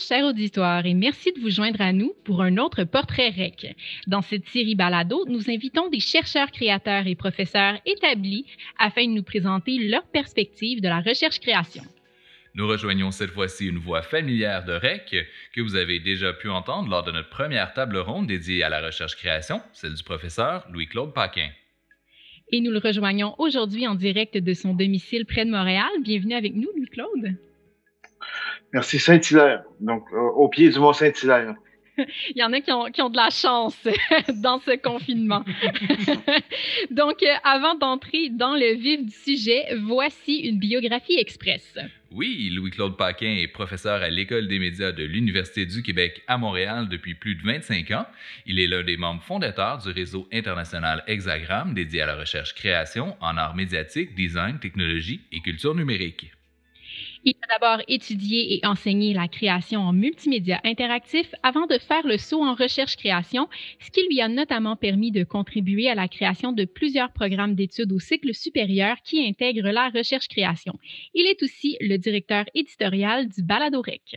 cher auditoire, et merci de vous joindre à nous pour un autre portrait REC. Dans cette série balado, nous invitons des chercheurs, créateurs et professeurs établis afin de nous présenter leur perspective de la recherche-création. Nous rejoignons cette fois-ci une voix familière de REC que vous avez déjà pu entendre lors de notre première table ronde dédiée à la recherche-création, celle du professeur Louis-Claude Paquin. Et nous le rejoignons aujourd'hui en direct de son domicile près de Montréal. Bienvenue avec nous, Louis-Claude. Merci, Saint-Hilaire. Donc, euh, au pied du Mont Saint-Hilaire. Il y en a qui ont, qui ont de la chance dans ce confinement. Donc, euh, avant d'entrer dans le vif du sujet, voici une biographie express. Oui, Louis-Claude Paquin est professeur à l'École des médias de l'Université du Québec à Montréal depuis plus de 25 ans. Il est l'un des membres fondateurs du réseau international Hexagram dédié à la recherche-création en arts médiatiques, design, technologie et culture numérique. Il a d'abord étudié et enseigné la création en multimédia interactif avant de faire le saut en recherche-création, ce qui lui a notamment permis de contribuer à la création de plusieurs programmes d'études au cycle supérieur qui intègrent la recherche-création. Il est aussi le directeur éditorial du Baladorec.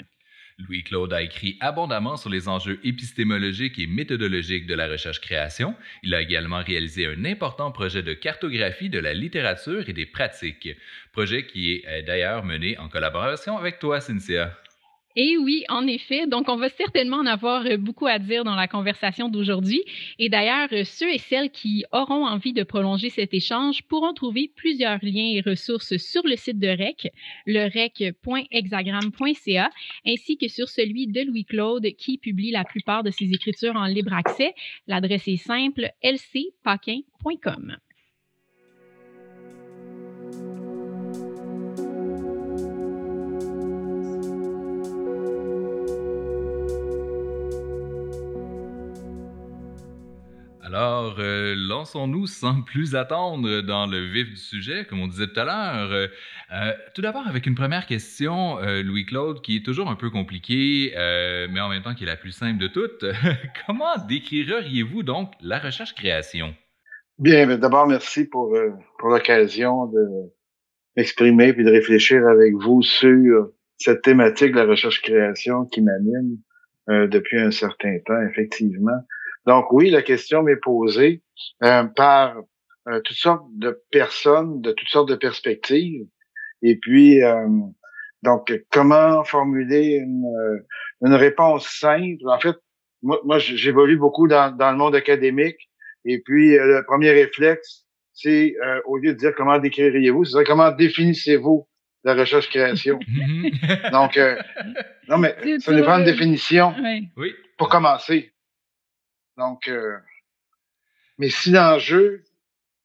Louis-Claude a écrit abondamment sur les enjeux épistémologiques et méthodologiques de la recherche-création. Il a également réalisé un important projet de cartographie de la littérature et des pratiques, projet qui est euh, d'ailleurs mené en collaboration avec toi, Cynthia. Et oui, en effet. Donc, on va certainement en avoir euh, beaucoup à dire dans la conversation d'aujourd'hui. Et d'ailleurs, euh, ceux et celles qui auront envie de prolonger cet échange pourront trouver plusieurs liens et ressources sur le site de REC, le rec.hexagram.ca, ainsi que sur celui de Louis-Claude qui publie la plupart de ses écritures en libre accès. L'adresse est simple, lcpaquin.com. Alors, euh, lançons-nous sans plus attendre dans le vif du sujet, comme on disait tout à l'heure. Euh, euh, tout d'abord, avec une première question, Louis-Claude, qui est toujours un peu compliquée, mais en même temps qui est la plus simple de toutes. Comment décririez-vous donc la recherche-création? Bien, d'abord, merci pour, pour l'occasion de m'exprimer puis de réfléchir avec vous sur cette thématique de la recherche-création qui m'anime depuis un certain temps, effectivement. Donc oui, la question m'est posée euh, par euh, toutes sortes de personnes, de toutes sortes de perspectives. Et puis, euh, donc, comment formuler une, une, réponse simple? En fait, moi, moi j'évolue beaucoup dans, dans, le monde académique. Et puis, le premier réflexe, c'est au lieu de dire comment décririez-vous, c'est comment définissez-vous la recherche-création. Donc, non, mais ça nous prend une définition oui. pour commencer. Donc, euh, mais si l'enjeu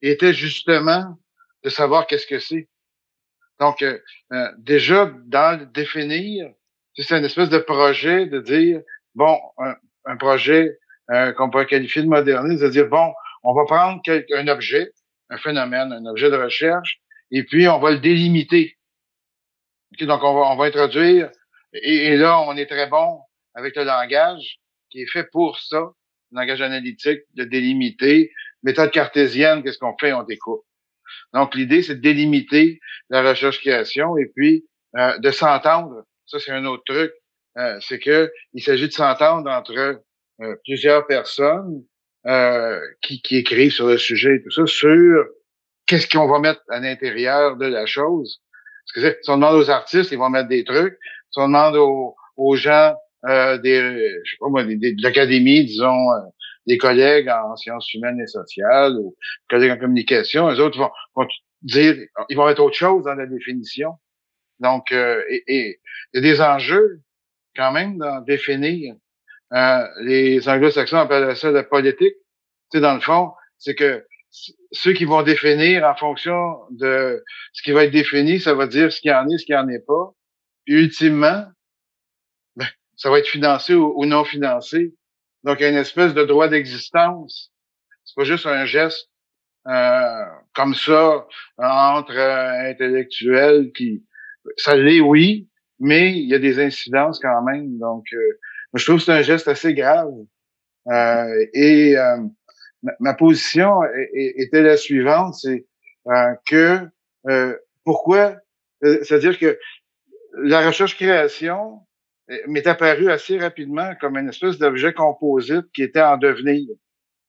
était justement de savoir qu'est-ce que c'est. Donc, euh, euh, déjà, dans le définir, c'est une espèce de projet de dire, bon, un, projet qu'on pourrait qualifier de moderniste, de dire, bon, on va prendre un objet, un phénomène, un objet de recherche, et puis on va le délimiter. donc, on va, on va introduire, et là, on est très bon avec le langage qui est fait pour ça, langage analytique, de délimiter. Méthode cartésienne, qu'est-ce qu'on fait? On découpe. Donc, l'idée, c'est de délimiter la recherche-création et puis euh, de s'entendre. Ça, c'est un autre truc. Euh, c'est que il s'agit de s'entendre entre euh, plusieurs personnes qui, qui écrivent sur le sujet et tout ça, sur qu'est-ce qu'on va mettre à l'intérieur de la chose. Parce que si on demande aux artistes, ils vont mettre des trucs. Si on demande aux, aux gens euh, des, je sais pas moi, des, de l'académie, disons, euh, des collègues en sciences humaines et sociales ou collègues en communication, les autres vont, vont dire, ils vont mettre autre chose dans la définition. Donc, euh, et, il y a des enjeux quand même dans définir. les anglo-saxons appellent ça la politique. Tu sais, dans le fond, c'est que ceux qui vont définir en fonction de ce qui va être défini, ça va dire ce qu'il y en est, ce qu'il n'y en est pas. Ultimement, ça va être financé ou, non financé. Donc, il y a une espèce de droit d'existence. C'est pas juste un geste euh, comme ça entre euh, intellectuels qui ça l'est oui mais il y a des incidences quand même donc euh, je trouve que c'est un geste assez grave euh, et ma, position était la suivante c'est que pourquoi c'est-à-dire que la recherche-création m'est apparue assez rapidement comme une espèce d'objet composite qui était en devenir.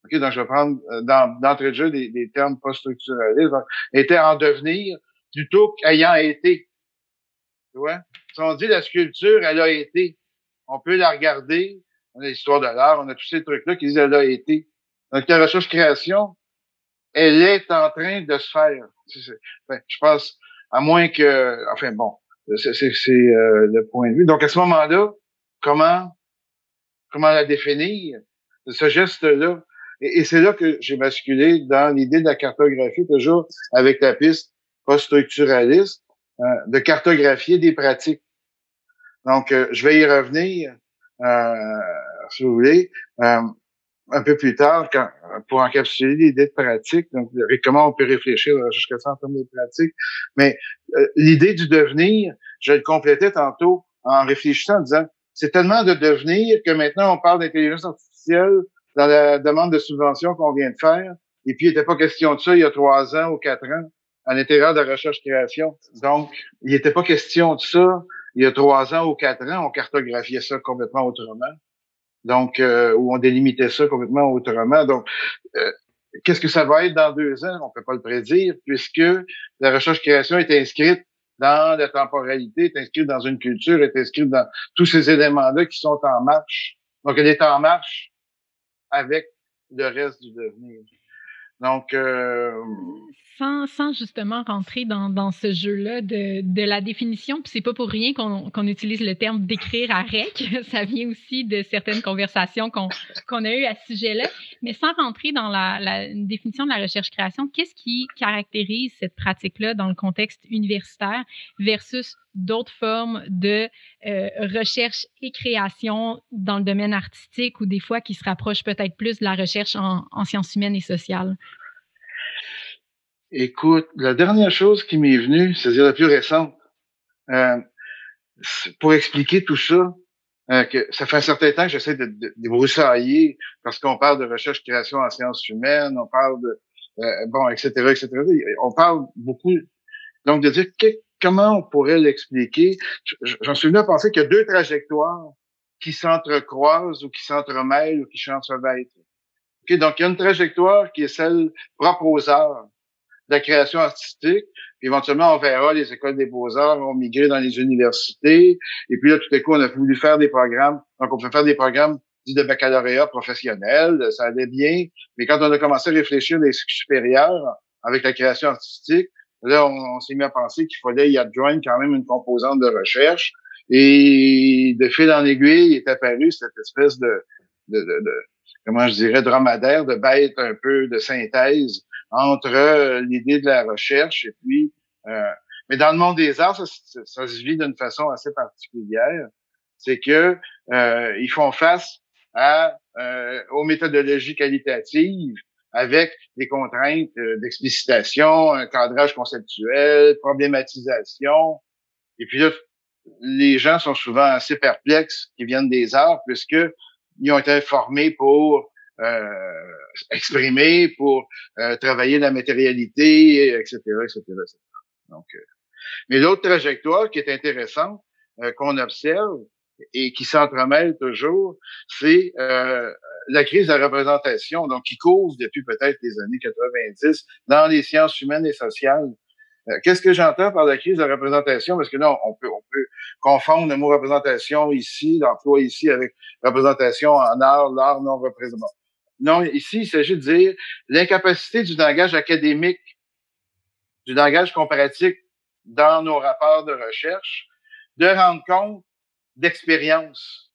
OK, donc je vais prendre euh, d'entrée de jeu des, des termes post-structuralistes. Était en devenir plutôt qu'ayant été. Tu vois? Si on dit la sculpture, elle a été, on peut la regarder. On a l'histoire de l'art, on a tous ces trucs-là qui disent elle a été. Donc la recherche-création, elle est en train de se faire. je pense, à moins que, enfin bon, c'est euh, le point de vue. Donc à ce moment-là, comment comment la définir? Ce geste-là, et, c'est là que j'ai basculé dans l'idée de la cartographie, toujours avec la piste post-structuraliste, euh, de cartographier des pratiques. Donc, euh, je vais y revenir, euh, si vous voulez, euh, un peu plus tard, quand, pour encapsuler l'idée de pratique, donc comment on peut réfléchir jusqu'à ça en termes de pratique. Mais l'idée du devenir, je le complétais tantôt en réfléchissant, en disant, c'est tellement de devenir que maintenant on parle d'intelligence artificielle dans la demande de subvention qu'on vient de faire. Et puis, il n'était pas question de ça il y a trois ans ou quatre ans à l'intérieur de la recherche-création. Donc, il n'était pas question de ça il y a trois ans ou quatre ans. On cartographiait ça complètement autrement. Donc, euh, ou on délimitait ça complètement autrement. Donc, euh, qu'est-ce que ça va être dans deux ans? On peut pas le prédire puisque la recherche-création est inscrite dans la temporalité, est inscrite dans une culture, est inscrite dans tous ces éléments-là qui sont en marche. Donc, elle est en marche avec le reste du devenir. Donc, euh, sans, justement rentrer dans, ce jeu-là de, la définition, puis c'est pas pour rien qu'on utilise le terme d'écrire à REC, ça vient aussi de certaines conversations qu'on a eues à ce sujet-là, mais sans rentrer dans la, définition de la recherche-création, qu'est-ce qui caractérise cette pratique-là dans le contexte universitaire versus d'autres formes de euh, recherche et création dans le domaine artistique ou des fois qui se rapprochent peut-être plus de la recherche en sciences humaines et sociales? Écoute, la dernière chose qui m'est venue, c'est-à-dire la plus récente, euh, pour expliquer tout ça, euh, que ça fait un certain temps que j'essaie de, de, de parce qu'on parle de recherche-création en sciences humaines, on parle de euh, bon, etc., etc. On parle beaucoup. Donc, de dire comment on pourrait l'expliquer? J'en suis venu à penser qu'il y a deux trajectoires qui s'entrecroisent ou qui s'entremêlent ou qui s'entremêlent. Okay, donc, il y a une trajectoire qui est celle propre aux arts, la création artistique. Puis éventuellement, on verra les écoles des beaux-arts vont migrer dans les universités. Et puis là, tout à coup, on a voulu faire des programmes. Donc, on peut faire des programmes de baccalauréat professionnel. Ça allait bien. Mais quand on a commencé à réfléchir les supérieurs avec la création artistique, là, on, s'est mis à penser qu'il fallait y adjoindre quand même une composante de recherche. Et de fil en aiguille est apparu cette espèce de, de, de, de comment je dirais, dromadaire, de bête un peu de synthèse entre euh, l'idée de la recherche et puis... Euh, mais dans le monde des arts, ça, se vit d'une façon assez particulière. C'est que euh, ils font face à, euh, aux méthodologies qualitatives avec des contraintes d'explicitation, un cadrage conceptuel, problématisation. Et puis là, les gens sont souvent assez perplexes qui viennent des arts puisque ils ont été formés pour euh, exprimer, pour euh, travailler la matérialité, etc., etc., Donc, euh, mais l'autre trajectoire qui est intéressante, qu'on observe et qui s'entremêle toujours, c'est la crise de la représentation, donc qui couvre depuis peut-être les années 90 dans les sciences humaines et sociales. Qu'est-ce que j'entends par la crise de la représentation? Parce que là, on peut, on peut confondre le mot représentation ici, l'emploi ici, avec représentation en art, l'art non représenté. Non, ici, il s'agit de dire l'incapacité du langage académique, du langage comparatif dans nos rapports de recherche, de rendre compte d'expérience.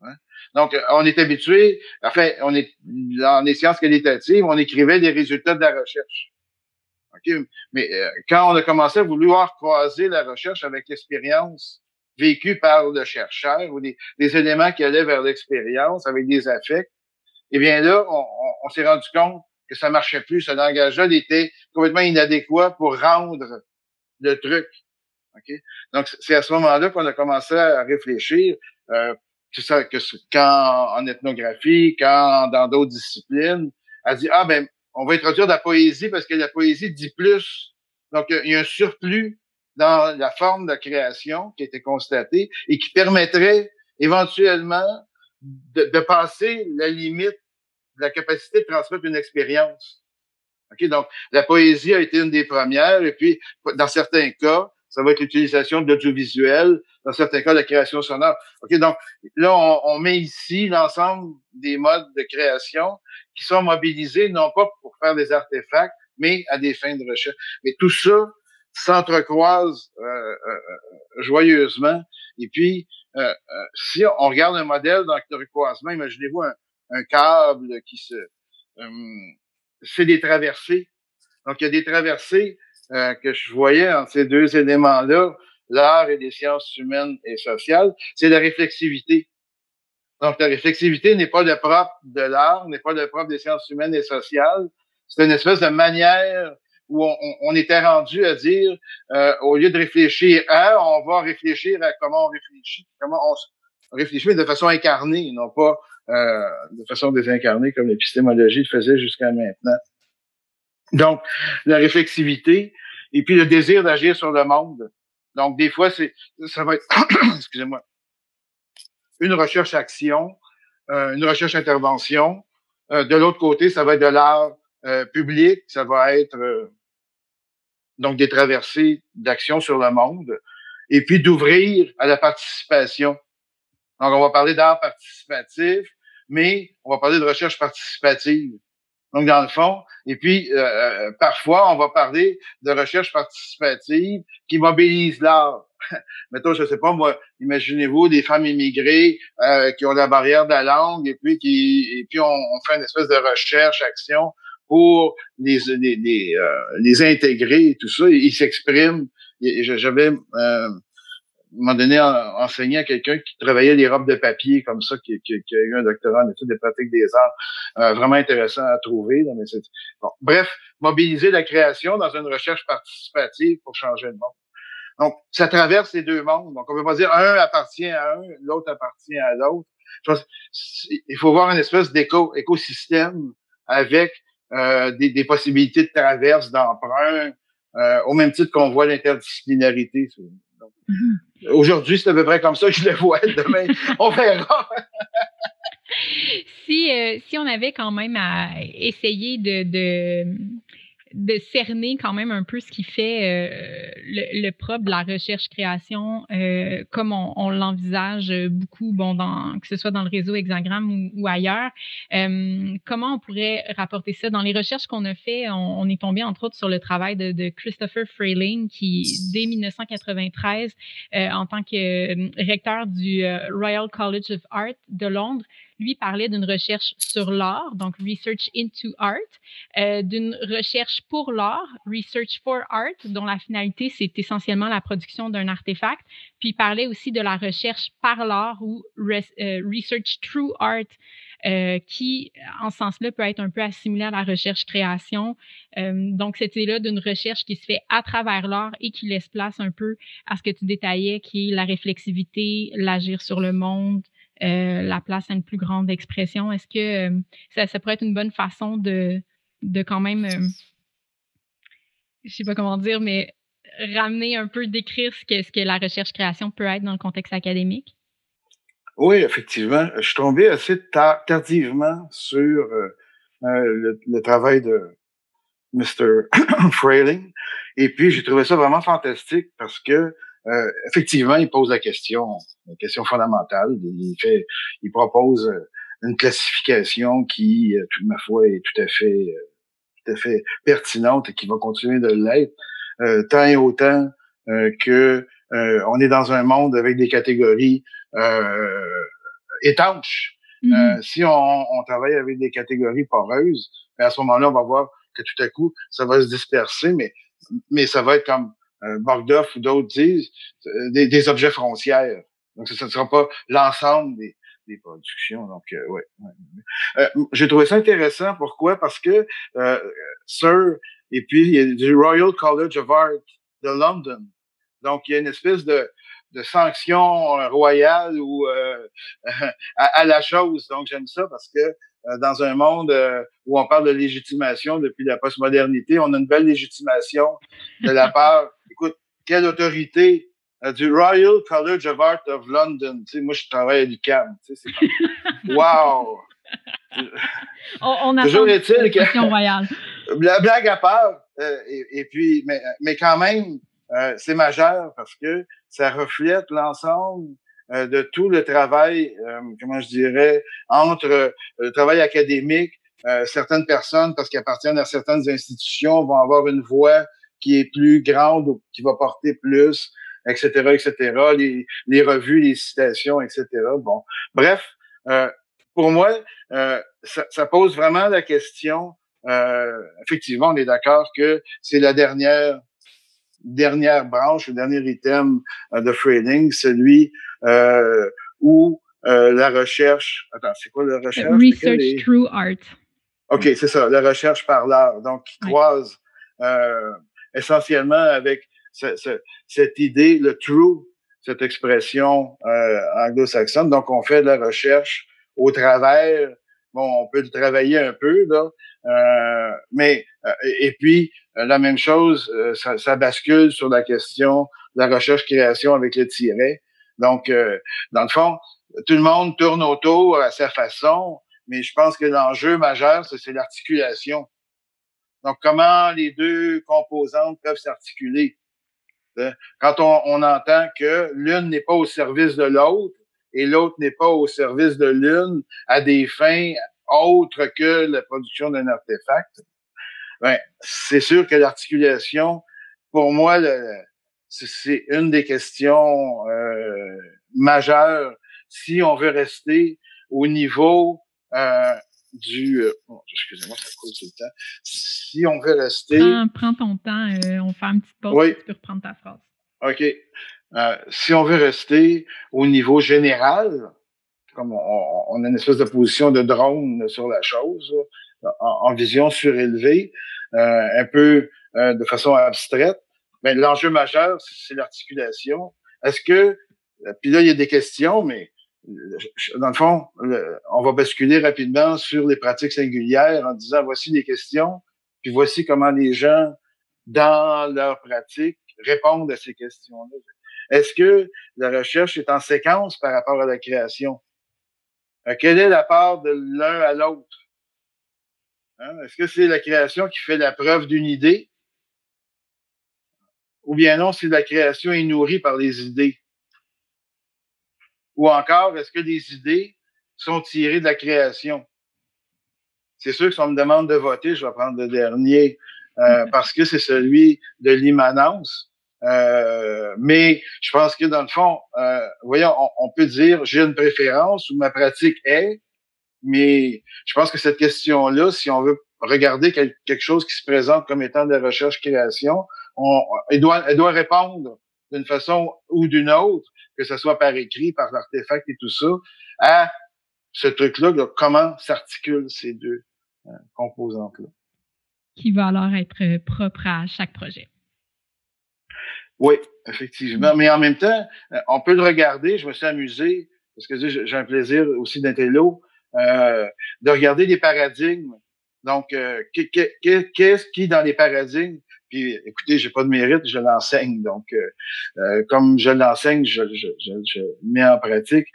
Hein? Donc, on est habitué, enfin, on est dans les sciences qualitatives, on écrivait les résultats de la recherche. Okay? Mais euh, quand on a commencé à vouloir croiser la recherche avec l'expérience vécus par le chercheur ou des, éléments qui allaient vers l'expérience avec des affects, eh bien là, on, s'est rendu compte que ça marchait plus. Ce langage-là était complètement inadéquat pour rendre le truc. Donc, c'est à ce moment-là qu'on a commencé à réfléchir euh, que ça, que quand en ethnographie, quand dans d'autres disciplines, a dit ah ben on va introduire de la poésie parce que la poésie dit plus. Donc, il y a un surplus dans la forme de création qui a été constatée et qui permettrait éventuellement de, de passer la limite la capacité de transmettre une expérience. Okay? Donc, la poésie a été une des premières et puis, dans certains cas, ça va être l'utilisation de l'audiovisuel, dans certains cas, la création sonore. OK, donc là, on, met ici l'ensemble des modes de création qui sont mobilisés non pas pour faire des artefacts, mais à des fins de recherche. Mais tout ça s'entrecroise euh, euh, euh joyeusement. Et puis, si on regarde un modèle d'entrecroisement, imaginez-vous un, un, câble qui se... fait des traversées. Donc, il y a des traversées que je voyais en ces deux éléments-là, l'art et les sciences humaines et sociales, c'est la réflexivité. Donc, la réflexivité n'est pas le propre de l'art, n'est pas le propre des sciences humaines et sociales. C'est une espèce de manière où on, on était rendu à dire, euh, au lieu de réfléchir à, on va réfléchir à comment on réfléchit, comment on réfléchit, mais de façon incarnée, non pas euh, de façon désincarnée comme l'épistémologie le faisait jusqu'à maintenant. Donc, la réflexivité et puis le désir d'agir sur le monde. Donc, des fois, c'est ça va être, excusez-moi, une recherche-action, euh, une recherche-intervention. Euh, de l'autre côté, ça va être de l'art public, ça va être donc des traversées d'action sur le monde, et puis d'ouvrir à la participation. Donc, on va parler d'art participatif, mais on va parler de recherche participative. Donc, dans le fond, et puis parfois, on va parler de recherche participative qui mobilise l'art. mettons, je sais pas moi, imaginez-vous des femmes immigrées euh, qui ont la barrière de la langue et puis qui et puis on, fait une espèce de recherche, action pour les euh, intégrer et tout ça. Ils s'expriment. J'avais euh, un moment donné à quelqu'un qui travaillait les robes de papier comme ça, qui, qui, qui a eu un doctorat en études des pratiques des arts, euh, vraiment intéressant à trouver. mais bon. Bref, mobiliser la création dans une recherche participative pour changer le monde. Donc, ça traverse les deux mondes. Donc, on peut pas dire un appartient à un, l'autre appartient à l'autre. Il faut voir une espèce d'écosystème avec euh, des, des, possibilités de traverse, d'emprunt, euh, au même titre qu'on voit l'interdisciplinarité. Mm-hmm. Aujourd'hui, c'est à peu près comme ça que je le vois. Demain, on verra. si, euh, si on avait quand même à essayer de, de de cerner quand même un peu ce qui fait euh, le, propre de la recherche-création, euh, comme on, l'envisage beaucoup, bon, que ce soit dans le réseau Hexagram ou, ailleurs. Euh, comment on pourrait rapporter ça? Dans les recherches qu'on a fait, on, est tombé entre autres sur le travail de, Christopher Frayling, qui, dès 1993, euh, en tant que recteur du Royal College of Art de Londres, lui parlait d'une recherche sur l'art, donc Research into Art, euh, d'une recherche pour l'art, Research for Art, dont la finalité, c'est essentiellement la production d'un artefact. Puis il parlait aussi de la recherche par l'art ou euh, Research through Art. Euh, qui, en ce sens-là, peut être un peu assimilé à la recherche-création. Donc, cette idée-là d'une recherche qui se fait à travers l'art et qui laisse place un peu à ce que tu détaillais, qui est la réflexivité, l'agir sur le monde, euh, la place à une plus grande expression. Est-ce que euh, ça, pourrait être une bonne façon de, quand même, euh, je sais pas comment dire, mais ramener un peu, décrire ce que, la recherche-création peut être dans le contexte académique? Oui, effectivement. Je suis tombé assez tardivement sur le, le, travail de Mr. Frayling. Et puis, j'ai trouvé ça vraiment fantastique parce que euh, effectivement, il pose la question, la question fondamentale. Il fait, il propose euh, une classification qui, euh, toute ma foi, est tout à fait, tout à fait pertinente et qui va continuer de l'être, tant et autant que on est dans un monde avec des catégories étanches. Mm-hmm. si on, on, travaille avec des catégories poreuses, ben, à ce moment-là, on va voir que tout à coup, ça va se disperser, mais mais ça va être comme Bogdoff ou d'autres disent, des, des, objets frontières. Donc, ce ne sera pas l'ensemble des, des productions. Donc, ouais. ouais. J'ai trouvé ça intéressant. Pourquoi? Parce que Sir, et puis il y a du Royal College of Art de London. Donc, il y a une espèce de, de sanction euh, royale ou euh, à, la chose. Donc, j'aime ça parce que euh, dans un monde où on parle de légitimation depuis la postmodernité, on a une belle légitimation de la part, écoute, quelle autorité du Royal College of Art of London. Tu sais, moi, je travaille à l'UQAM. Tu sais, c'est wow! on, on a Toujours est-il que... royale. La blague à part, et, et, puis, mais, mais quand même, euh, c'est majeur parce que ça reflète l'ensemble euh, de tout le travail, euh, comment je dirais, entre le travail académique, certaines personnes, parce qu'ils appartiennent à certaines institutions, vont avoir une voix qui est plus grande ou qui va porter plus, etc., etc., les, les revues, les citations, etc. Bon, bref, pour moi, ça, ça, pose vraiment la question. effectivement, on est d'accord que c'est la dernière dernière branche, le dernier item euh, de Freiling, celui euh, où euh, la recherche. Attends, c'est quoi la recherche? Research through art. OK, c'est ça, la recherche par l'art. Donc, qui croise euh, essentiellement avec ce, ce, cette idée, le true, cette expression euh, anglo-saxonne. Donc, on fait de la recherche au travers. Bon, on peut le travailler un peu, là, euh, mais et puis euh, la même chose, euh, ça, ça, bascule sur la question de la recherche-création avec le tiret. Donc, euh, dans le fond, tout le monde tourne autour à sa façon, mais je pense que l'enjeu majeur, c'est l'articulation. Donc, comment les deux composantes peuvent s'articuler. Quand on, on, entend que l'une n'est pas au service de l'autre et l'autre n'est pas au service de l'une à des fins autres que la production d'un artefact, ben, c'est sûr que l'articulation, pour moi, c'est une des questions euh, majeures si on veut rester au niveau euh, du... Euh, excusez-moi, ça coule tout le temps. Si on veut rester... Prends, ton temps, on fait un petit pause, oui. tu peux reprendre ta phrase. OK. Si on veut rester au niveau général, comme on, on, a une espèce de position de drone sur la chose, en, vision surélevée, euh, un peu euh, de façon abstraite. Mais l'enjeu majeur, c'est l'articulation. Est-ce que, euh, puis là, il y a des questions, mais dans le fond, on va basculer rapidement sur les pratiques singulières en disant voici les questions, puis voici comment les gens, dans leur pratique, répondent à ces questions-là. Est-ce que la recherche est en séquence par rapport à la création? quelle est la part de l'un à l'autre? Hein? Est-ce que c'est la création qui fait la preuve d'une idée? Ou bien non, si la création est nourrie par les idées? Ou encore, est-ce que les idées sont tirées de la création? C'est sûr que si on me demande de voter, je vais prendre le dernier euh, parce que c'est celui de l'immanence. Euh, mais je pense que dans le fond, euh, voyons, on, peut dire j'ai une préférence ou ma pratique est, mais je pense que cette question-là, si on veut regarder quelque chose qui se présente comme étant de recherche-création, elle, doit, répondre d'une façon ou d'une autre, que ce soit par écrit, par l'artefact et tout ça, à ce truc-là, comment s'articulent ces deux euh, composantes-là. Qui va alors être propre à chaque projet. Oui, effectivement. Mais en même temps, euh, on peut le regarder. Je me suis amusé, parce que j'ai un plaisir aussi d'intello, euh, de regarder les paradigmes. Donc, euh, qu'est-ce qui, dans les paradigmes, puis écoutez, j'ai pas de mérite, je l'enseigne. Donc, euh, euh comme je l'enseigne, je, je, je, mets en pratique.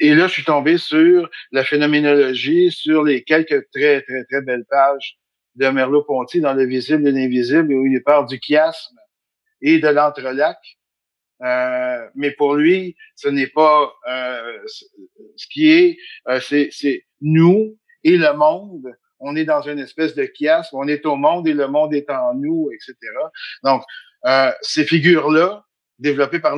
Et là, je suis tombé sur la phénoménologie, sur les quelques très, très, très belles pages de Merleau-Ponty dans Le visible et l'invisible, où il parle du chiasme et de l'entrelac. Euh, mais pour lui, ce n'est pas euh, ce qui est, euh, c'est nous et le monde. On est dans une espèce de chiasme. On est au monde et le monde est en nous, etc. Donc, euh, ces figures-là, développées par,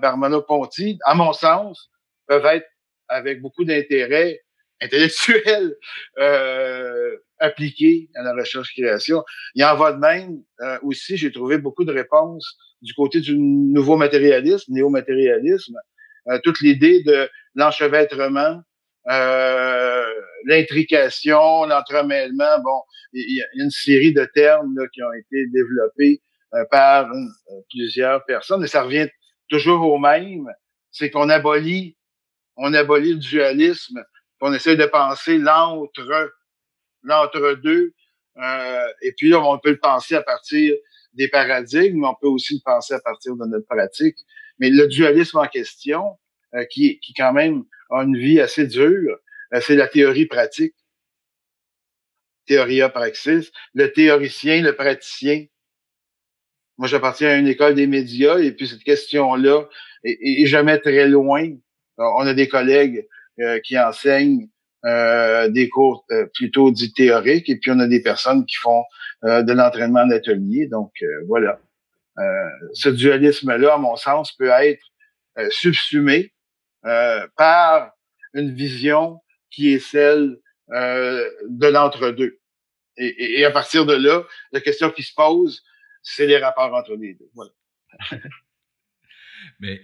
par Ponti, à mon sens, peuvent être avec beaucoup d'intérêt intellectuel appliqué à la recherche-création. Il en va de même. Euh, aussi, j'ai trouvé beaucoup de réponses du côté du nouveau matérialisme, néo-matérialisme. Euh, toute l'idée de l'enchevêtrement, euh, l'intrication, l'entremêlement. Bon, il y, a une série de termes là, qui ont été développés euh, par plusieurs personnes, et ça revient toujours au même, c'est qu'on abolit, on abolit le dualisme, on essaie de penser l'entre, l'entre-deux, euh, et puis on peut le penser à partir des paradigmes, mais on peut aussi le penser à partir de notre pratique. Mais le dualisme en question, euh, qui, qui quand même a une vie assez dure, euh, c'est la théorie pratique. Théoria praxis. Le théoricien, le praticien. Moi, j'appartiens à une école des médias et puis cette question-là est, jamais très loin. On a des collègues qui enseignent euh, des cours euh, plutôt dits théoriques et puis on a des personnes qui font de l'entraînement en atelier. Donc voilà. ce dualisme-là, à mon sens, peut être subsumé par une vision qui est celle de l'entre-deux. Et, et, à partir de là, la question qui se pose, c'est les rapports entre les deux. Voilà. Mais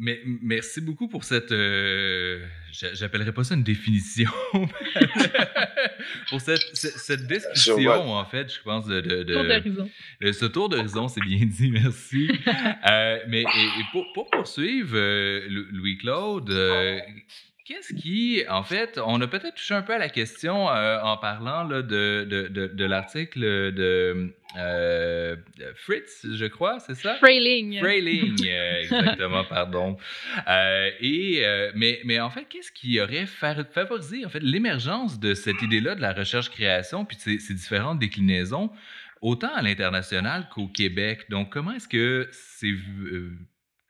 mais merci beaucoup pour cette. Euh, j'appellerais pas ça une définition. pour cette, cette, description, en fait, je pense, de. de, tour d'horizon. Ce tour d'horizon, c'est bien dit, merci. Euh, mais et, pour, pour, poursuivre, euh, Louis-Claude, Qu'est-ce qui, en fait, on a peut-être touché un peu à la question euh, en parlant là, de, de, de, de l'article de euh, Fritz, je crois, c'est ça? Frayling, euh, exactement, pardon. et, mais, mais en fait, qu'est-ce qui aurait favorisé en fait, l'émergence de cette idée-là de la recherche-création puis de ces, ces différentes déclinaisons, autant à l'international qu'au Québec? Donc, comment est-ce que c'est...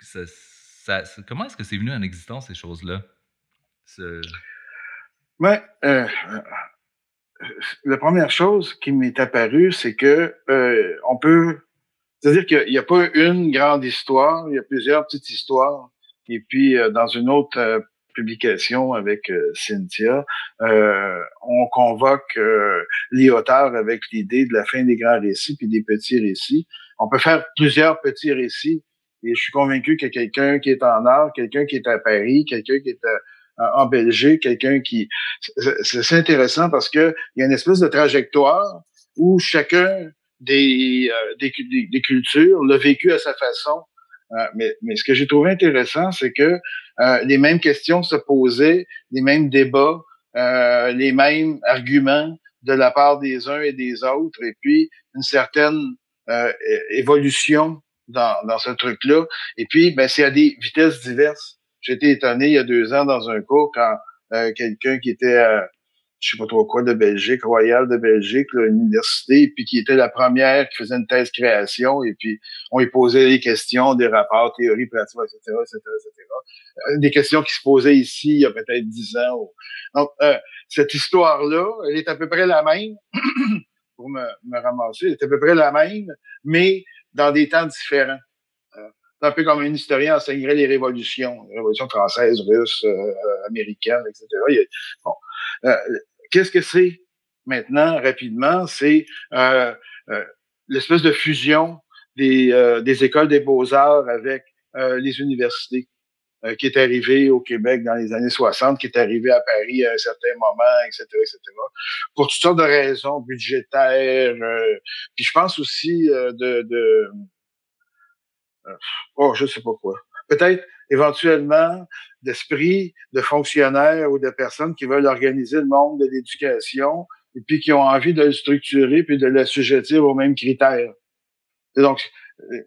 Ça, ça, comment est-ce que c'est venu en existence, ces choses-là? Ouais, euh, la première chose qui m'est apparue, c'est que euh, on peut, c'est-à-dire qu'il n'y a pas une grande histoire, il y a plusieurs petites histoires. Et puis euh, dans une autre publication avec Cynthia, on convoque les auteurs avec l'idée de la fin des grands récits puis des petits récits. On peut faire plusieurs petits récits. Et je suis convaincu a quelqu'un qui est en art, quelqu'un qui est à Paris, quelqu'un qui est à en Belgique, quelqu'un qui... C'est intéressant parce que il y a une espèce de trajectoire où chacun des, euh, des, cultures l'a vécu à sa façon. Euh, mais, mais ce que j'ai trouvé intéressant, c'est que euh, les mêmes questions se posaient, les mêmes débats, les mêmes arguments de la part des uns et des autres, et puis une certaine évolution dans, dans ce truc-là. Et puis, ben, c'est à des vitesses diverses. J'étais étonné il y a deux ans dans un cours quand euh, quelqu'un qui était, euh, je sais pas trop quoi, de Belgique, Royal de Belgique, l'université, puis qui était la première qui faisait une thèse création, et puis on lui posait des questions, des rapports, théories, pratiques, etc., etc., etc. Des questions qui se posaient ici il y a peut-être dix ans. Donc, euh, cette histoire-là, elle est à peu près la même, pour me, me ramasser, elle est à peu près la même, mais dans des temps différents. C'est un peu comme un historien enseignerait les révolutions, les révolutions françaises, russes, euh, américaines, etc. bon. Euh, Qu'est-ce que c'est maintenant, rapidement? C'est euh, euh l'espèce de fusion des, euh, des écoles des beaux-arts avec les universités qui est arrivé au Québec dans les années 60, qui est arrivé à Paris à un certain moment, etc., etc. Pour toutes sortes de raisons budgétaires. puis je pense aussi de, de euh, oh, je sais pas quoi. Peut-être éventuellement d'esprit de fonctionnaires ou de personnes qui veulent organiser le monde de l'éducation et puis qui ont envie de le structurer puis de l'assujettir aux mêmes critères. Et donc,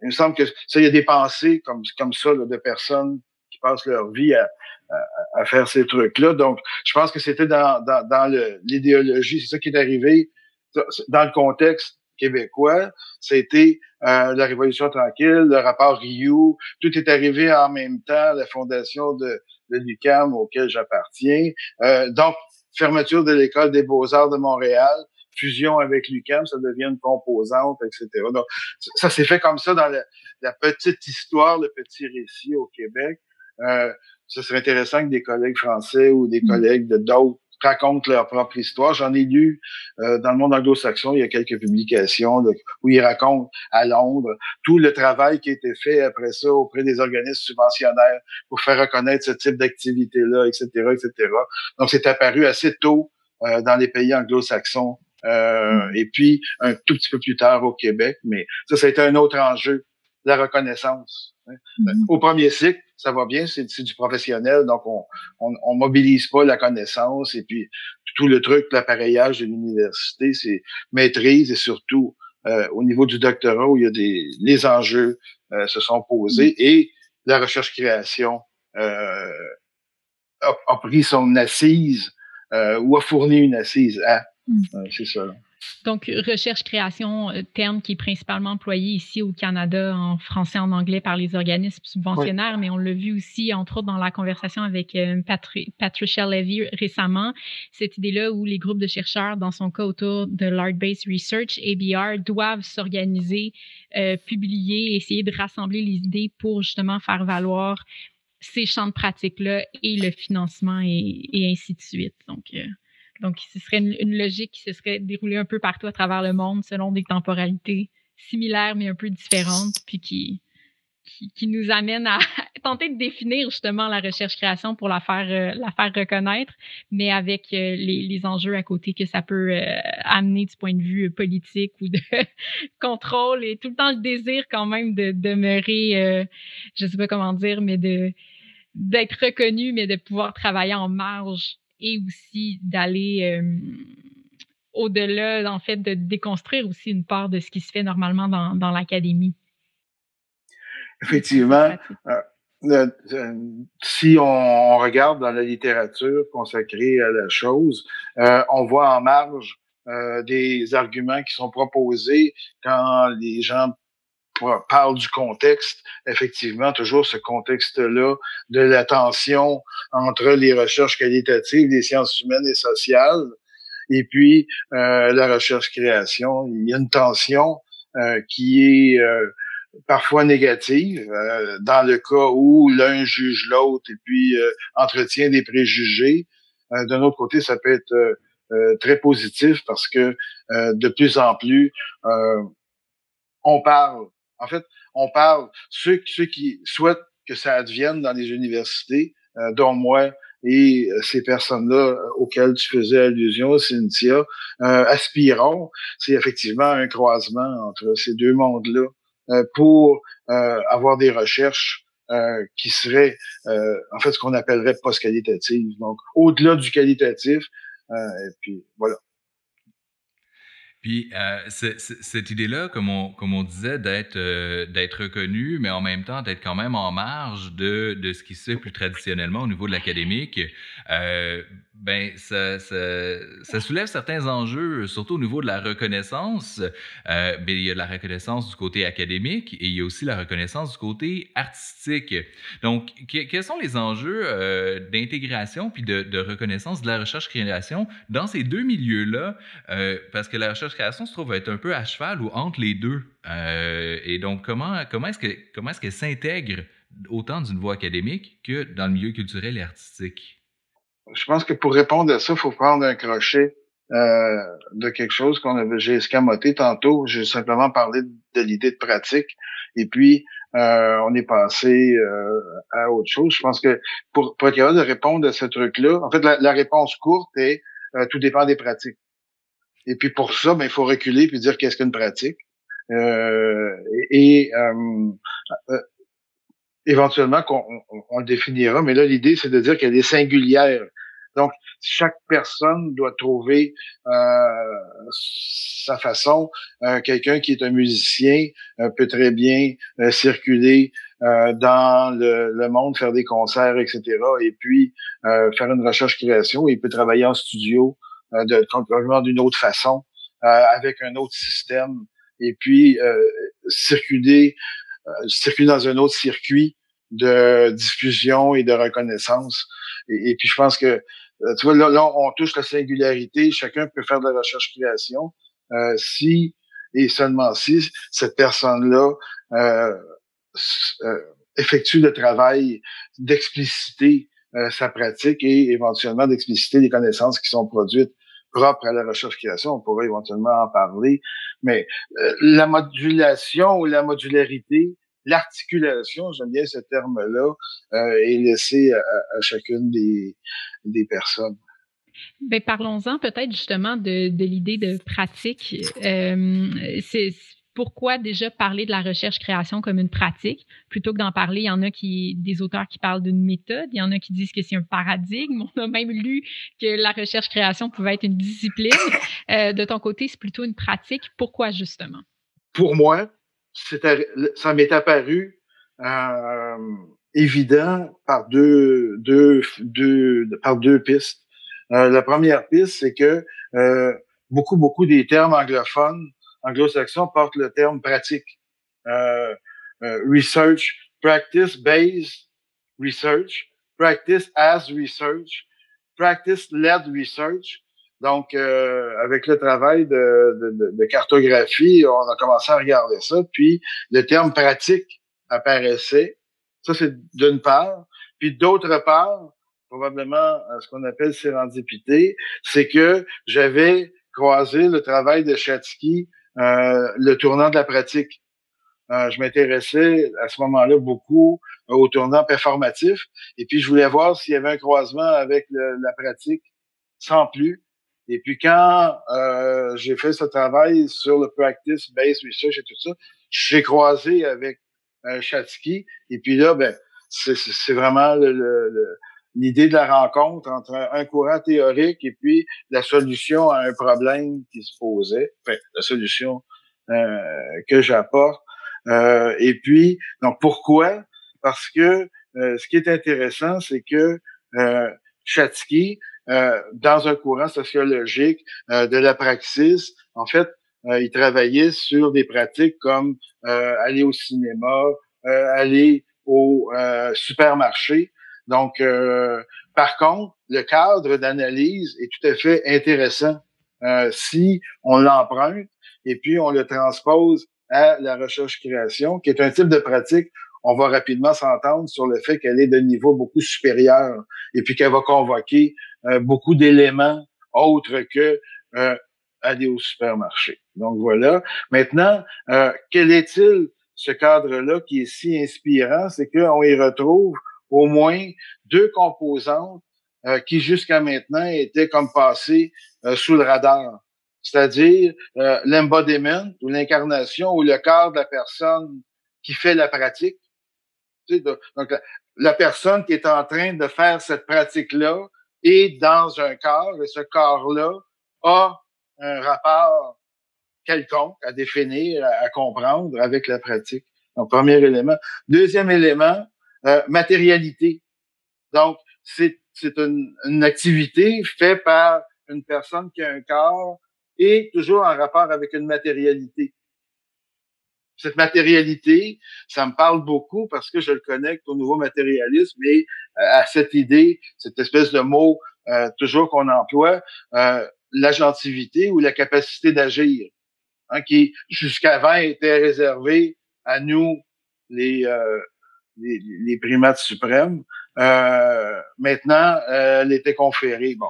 il me semble que ça, il y a des pensées comme, comme ça de personnes qui passent leur vie à, faire ces trucs-là. Donc, je pense que c'était dans, dans l'idéologie, c'est ça qui est arrivé dans le contexte québécois, c'était euh, la Révolution tranquille, le rapport Rio, tout est arrivé en même temps, la fondation de, de l'UQAM auquel j'appartiens. Euh, donc, fermeture de l'École des beaux-arts de Montréal, fusion avec l'UQAM, ça devient une composante, etc. Donc, ça s'est fait comme ça dans la, petite histoire, le petit récit au Québec. Euh, ce serait intéressant que des collègues français ou des mmh. collègues de d'autres racontent leur propre histoire. J'en ai lu euh, dans le monde anglo-saxon, il y a quelques publications où ils racontent à Londres tout le travail qui a été fait après ça auprès des organismes subventionnaires pour faire reconnaître ce type d'activité-là, etc., etc. Donc, c'est apparu assez tôt euh, dans les pays anglo-saxons euh, et puis un tout petit peu plus tard au Québec. Mais ça, ça a été un autre enjeu, la reconnaissance. Hein. Mm-hmm. Au premier cycle, ça va bien, c'est du professionnel, donc on, on, mobilise pas la connaissance et puis tout le truc, l'appareillage de l'université, c'est maîtrise et surtout euh, au niveau du doctorat où il y a des les enjeux euh, se sont posés et la recherche-création euh, a, pris son assise ou a fourni une assise à. Mm. c'est ça. Donc, recherche-création, euh, terme qui est principalement employé ici au Canada en français, en anglais par les organismes subventionnaires, mais on l'a vu aussi, entre autres, dans la conversation avec euh, Patricia Levy récemment, cette idée-là où les groupes de chercheurs, dans son cas autour de l'Art-Based Research, ABR, doivent s'organiser, euh, publier, essayer de rassembler les idées pour justement faire valoir ces champs de pratique-là et le financement et, ainsi de suite. Donc, donc, ce serait une, logique qui se serait déroulée un peu partout à travers le monde selon des temporalités similaires mais un peu différentes, puis qui, qui, nous amène à tenter de définir justement la recherche-création pour la faire, euh, la faire reconnaître, mais avec euh, les, enjeux à côté que ça peut euh, amener du point de vue politique ou de contrôle et tout le temps le désir quand même de demeurer, je sais pas comment dire, mais de d'être reconnu, mais de pouvoir travailler en marge et aussi d'aller euh, au-delà, en fait, de déconstruire aussi une part de ce qui se fait normalement dans, dans l'académie. Effectivement. Euh, euh, si on, regarde dans la littérature consacrée à la chose, on voit en marge des arguments qui sont proposés quand les gens parle du contexte, effectivement, toujours ce contexte-là de la tension entre les recherches qualitatives, les sciences humaines et sociales, et puis euh, la recherche-création. Il y a une tension euh, qui est euh, parfois négative, dans le cas où l'un juge l'autre et puis entretient des préjugés. D'un autre côté, ça peut être très positif parce que de plus en plus, on parle en fait, on parle, ceux, qui souhaitent que ça advienne dans les universités, euh, dont moi et euh, ces personnes-là euh, auxquelles tu faisais allusion, Cynthia, aspirons, c'est effectivement un croisement entre ces deux mondes-là pour avoir des recherches qui seraient en fait ce qu'on appellerait post-qualitatives. Donc, au-delà du qualitatif, et puis voilà. Puis euh, cette idée-là, comme on, disait, d'être euh, d'être reconnu, mais en même temps d'être quand même en marge de, de ce qui se fait plus traditionnellement au niveau de l'académique, euh, ben ça, soulève certains enjeux, surtout au niveau de la reconnaissance. Ben, il y a la reconnaissance du côté académique et il y a aussi la reconnaissance du côté artistique. Donc, quels sont les enjeux d'intégration puis de, de, reconnaissance de la recherche-création dans ces deux milieux-là? Parce que la recherche-création se trouve être un peu à cheval ou entre les deux. Euh, et donc, comment, comment est-ce que comment est-ce qu'elle s'intègre autant d'une voie académique que dans le milieu culturel et artistique? je pense que pour répondre à ça, il faut prendre un crochet euh, de quelque chose qu'on avait j'ai escamoté tantôt. J'ai simplement parlé de, l'idée de pratique. Et puis, euh, on est passé à autre chose. Je pense que pour, pour être capable de répondre à ce truc-là, en fait, la, réponse courte est tout dépend des pratiques. Et puis pour ça, ben, il faut reculer puis dire qu'est-ce qu'une pratique. Euh, et, éventuellement qu'on on, le définira, mais là, l'idée, c'est de dire qu'elle est singulière. Donc, chaque personne doit trouver euh, sa façon. Euh, quelqu'un qui est un musicien euh, peut très bien circuler dans le, monde, faire des concerts, etc. Et puis faire une recherche-création. Il peut travailler en studio de complètement d'une autre façon, avec un autre système. Et puis circuler euh, circuler dans un autre circuit de diffusion et de reconnaissance. Et, puis je pense que euh, tu vois là, on touche la singularité. Chacun peut faire de la recherche-création euh, si et seulement si cette personne-là euh, effectue le travail d'expliciter sa pratique et éventuellement d'expliciter les connaissances qui sont produites propres à la recherche-création. On pourrait éventuellement en parler. Mais la modulation ou la modularité, l'articulation, j'aime bien ce terme-là, est laissée à, chacune des, des personnes. Ben, parlons-en peut-être justement de, l'idée de pratique. Euh, pourquoi déjà parler de la recherche-création comme une pratique? Plutôt que d'en parler. Il y en a qui, des auteurs qui parlent d'une méthode, il y en a qui disent que c'est un paradigme. On a même lu que la recherche-création pouvait être une discipline. Euh, de ton côté, c'est plutôt une pratique. Pourquoi justement? Pour moi, ça m'est apparu euh, évident par deux, pistes. Euh, la première piste, c'est que beaucoup, beaucoup des termes anglophones, anglo-saxons, portent le terme pratique. Euh, research, practice-based research, practice as research, practice-led research. Donc, avec le travail de, de, de, cartographie, on a commencé à regarder ça, puis le terme pratique apparaissait. Ça, c'est d'une part. Puis d'autre part, probablement ce qu'on appelle sérendipité, c'est que j'avais croisé le travail de Chatsky, euh, le tournant de la pratique. Euh, je m'intéressais à ce moment-là beaucoup au tournant performatif, et puis je voulais voir s'il y avait un croisement avec la pratique sans plus. Et puis quand euh, j'ai fait ce travail sur le practice-based research et tout ça, j'ai croisé avec euh, Chatsky, et puis là, ben, c'est vraiment le, le l'idée de la rencontre entre un, courant théorique et puis la solution à un problème qui se posait, enfin, la solution euh, que j'apporte. Euh, et puis, donc pourquoi? Parce que euh, ce qui est intéressant, c'est que euh, Chatsky, euh, dans un courant sociologique de la praxis, en fait, il travaillait sur des pratiques comme aller au cinéma, aller au supermarché, donc, euh, par contre, le cadre d'analyse est tout à fait intéressant euh, si on l'emprunte et puis on le transpose à la recherche-création, qui est un type de pratique, on va rapidement s'entendre sur le fait qu'elle est de niveau beaucoup supérieur et puis qu'elle va convoquer euh, beaucoup d'éléments autres que aller au supermarché. Donc voilà. Maintenant, quel est-il ce cadre-là qui est si inspirant? C'est qu'on y retrouve au moins deux composantes euh, qui jusqu'à maintenant étaient comme passées euh, sous le radar, c'est-à-dire euh, l'embodiment ou l'incarnation ou le corps de la personne qui fait la pratique. donc la, personne qui est en train de faire cette pratique-là est dans un corps et ce corps-là a un rapport quelconque à définir, à comprendre avec la pratique. Donc, premier élément. Deuxième élément, euh, matérialité. Donc, c'est une, une, activité faite par une personne qui a un corps et toujours en rapport avec une matérialité. Cette matérialité, ça me parle beaucoup parce que je le connecte au nouveau matérialisme et euh, à cette idée, cette espèce de mot euh, toujours qu'on emploie, euh, l'agentivité ou la capacité d'agir, hein, qui jusqu'avant était réservée à nous, les, euh, les, primates suprêmes. Euh, maintenant, euh, elle était conférée. Bon.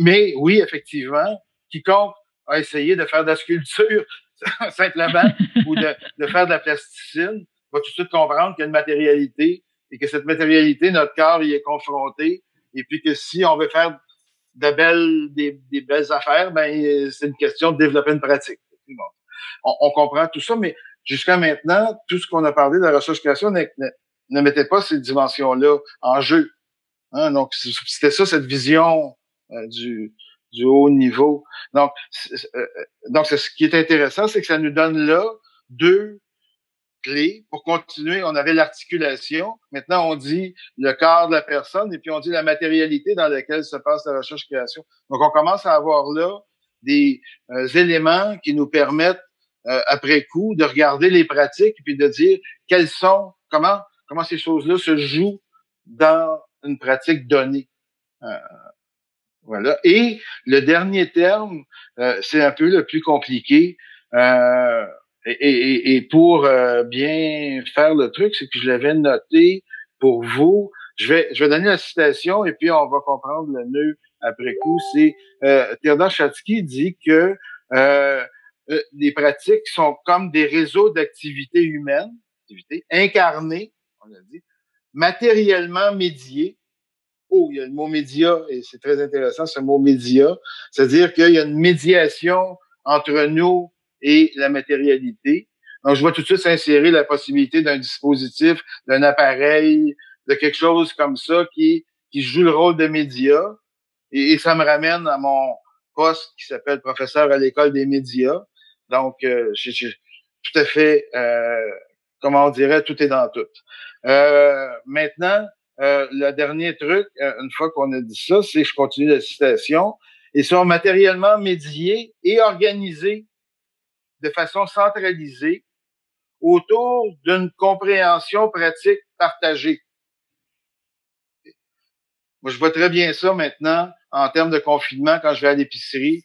Mais oui, effectivement, quiconque a essayé de faire de la sculpture simplement ou de, de, faire de la plasticine va tout de suite comprendre qu'il y a une matérialité et que cette matérialité, notre corps y est confronté et puis que si on veut faire de belles, des, des belles affaires, ben c'est une question de développer une pratique. Bon. On, on, comprend tout ça, mais jusqu'à maintenant, tout ce qu'on a parlé de la recherche-création ne mettait pas ces dimensions-là en jeu. Hein? Donc, c'était ça, cette vision euh, du, haut niveau. Donc, euh, donc ce qui est intéressant, c'est que ça nous donne là deux clés pour continuer. On avait l'articulation. Maintenant, on dit le corps de la personne et puis on dit la matérialité dans laquelle se passe la recherche-création. Donc, on commence à avoir là des euh, éléments qui nous permettent, après coup, de regarder les pratiques et puis de dire quels sont, comment comment ces choses-là se jouent dans une pratique donnée. Euh, voilà. Et le dernier terme, euh, c'est un peu le plus compliqué. Euh, et, pour bien faire le truc, c'est que je l'avais noté pour vous. je vais, je vais donner la citation et puis on va comprendre le nœud après coup. C'est euh, Theodore Chatsky dit que les pratiques sont comme des réseaux d'activités humaines, incarnées, on dit, matériellement médiés. Oh, il y a le mot média et c'est très intéressant ce mot média, c'est-à-dire qu'il y a une médiation entre nous et la matérialité. Donc, je vois tout de suite s'insérer la possibilité d'un dispositif, d'un appareil, de quelque chose comme ça qui, joue le rôle de média. Et, ça me ramène à mon poste qui s'appelle professeur à l'école des médias. Donc, euh, tout à fait, euh, comment on dirait, tout est dans tout. Euh, maintenant, euh, le dernier truc, euh, une fois qu'on a dit ça, c'est je continue la citation. Ils sont matériellement médiés et organisés de façon centralisée autour d'une compréhension pratique partagée. Moi, je vois très bien ça maintenant en termes de confinement quand je vais à l'épicerie.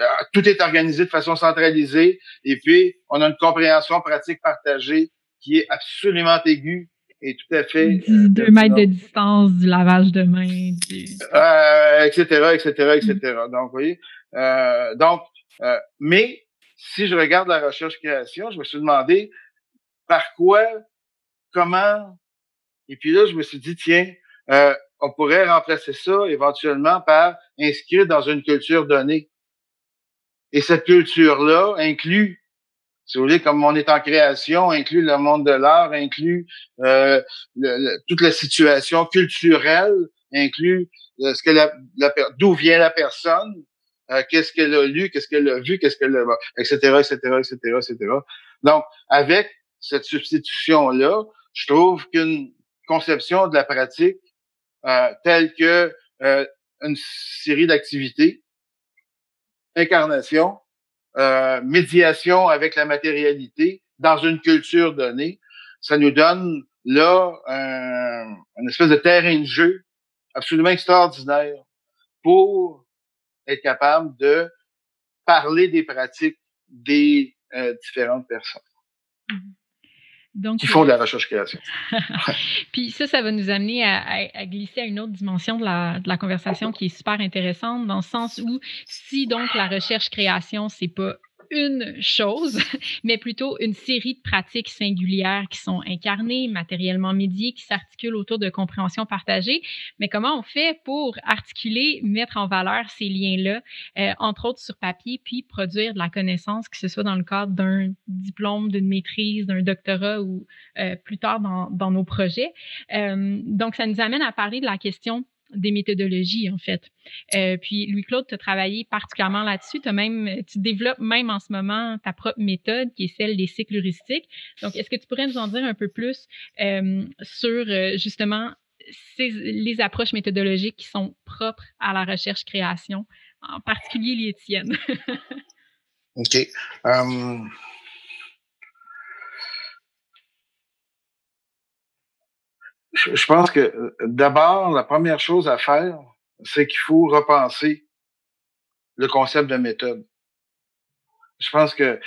Euh, tout est organisé de façon centralisée et puis on a une compréhension pratique partagée qui est absolument aiguë et tout à fait... Euh, deux mètres de distance, du lavage de main, du... Euh, etc., etc., etc. Donc, vous voyez. Euh, donc, euh, mais si je regarde la recherche-création, je me suis demandé par quoi, comment, et puis là, je me suis dit, tiens, euh, on pourrait remplacer ça éventuellement par inscrire dans une culture donnée. Et cette culture-là inclut, si vous voulez, comme on est en création, inclut le monde de l'art, inclut euh, toute la situation culturelle, inclut euh, ce que la, d'où vient la personne, euh, qu'est-ce qu'elle a lu, qu'est-ce qu'elle a vu, qu'est-ce qu'elle a, etc., etc., etc., etc. Donc, avec cette substitution-là, je trouve qu'une conception de la pratique euh, telle que euh, une série d'activités, incarnation, euh, médiation avec la matérialité dans une culture donnée, ça nous donne là un, une espèce de terrain de jeu absolument extraordinaire pour être capable de parler des pratiques des euh, différentes personnes. Donc, qui font de la euh, recherche-création. Puis ça, ça va nous amener à, à, glisser à une autre dimension de la, de la, conversation qui est super intéressante, dans le sens où si donc la recherche-création, c'est pas une chose, mais plutôt une série de pratiques singulières qui sont incarnées, matériellement médiées, qui s'articulent autour de compréhension partagée. Mais comment on fait pour articuler, mettre en valeur ces liens-là, euh, entre autres sur papier, puis produire de la connaissance, que ce soit dans le cadre d'un diplôme, d'une maîtrise, d'un doctorat ou euh, plus tard dans, dans nos projets? Euh, donc, ça nous amène à parler de la question des méthodologies, en fait. Euh, puis, Louis-Claude, tu as travaillé particulièrement là-dessus. même, tu développes même en ce moment ta propre méthode, qui est celle des cycles heuristiques. Donc, est-ce que tu pourrais nous en dire un peu plus euh, sur, euh, justement, ces, les approches méthodologiques qui sont propres à la recherche-création, en particulier les tiennes? OK. Um, je pense que euh, d'abord, la première chose à faire, c'est qu'il faut repenser le concept de méthode. Je pense que, euh,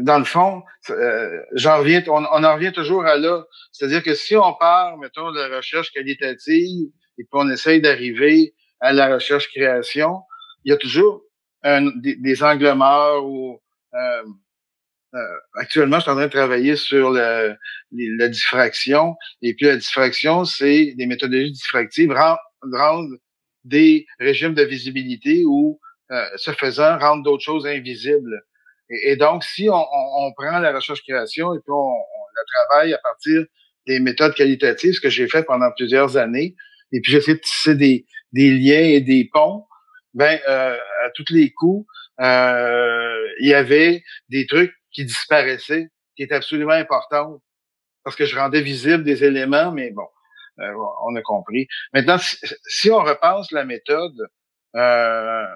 dans le fond, euh, j'en reviens, on, en revient toujours à là. C'est-à-dire que si on part, mettons, de la recherche qualitative et puis on essaye d'arriver à la recherche-création, il y a toujours des, des angles morts ou euh, actuellement, je suis en train de travailler sur le, la diffraction. Et puis, la diffraction, c'est des méthodologies diffractives rendre, des régimes de visibilité ou, euh, ce faisant, rendre d'autres choses invisibles. Et, donc, si on, on, prend la recherche-création et puis on, la travaille à partir des méthodes qualitatives, ce que j'ai fait pendant plusieurs années, et puis j'essaie de tisser des, des liens et des ponts, ben euh, à tous les coups, euh, il y avait des trucs qui disparaissait, qui est absolument importante, parce que je rendais visible des éléments, mais bon, euh, on a compris. Maintenant, si, on repense la méthode, euh,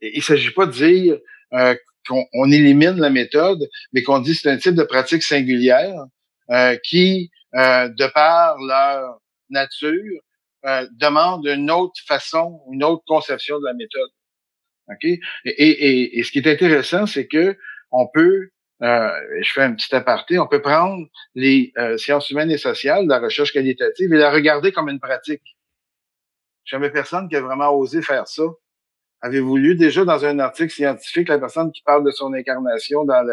il ne s'agit pas de dire euh, qu'on élimine la méthode, mais qu'on dit c'est un type de pratique singulière euh, qui, euh, de par leur nature, demande une autre façon, une autre conception de la méthode. OK? Et, et, et ce qui est intéressant, c'est que on peut euh, je fais un petit aparté, on peut prendre les euh, sciences humaines et sociales, la recherche qualitative, et la regarder comme une pratique. Jamais personne qui a vraiment osé faire ça. Avez-vous lu déjà dans un article scientifique la personne qui parle de son incarnation dans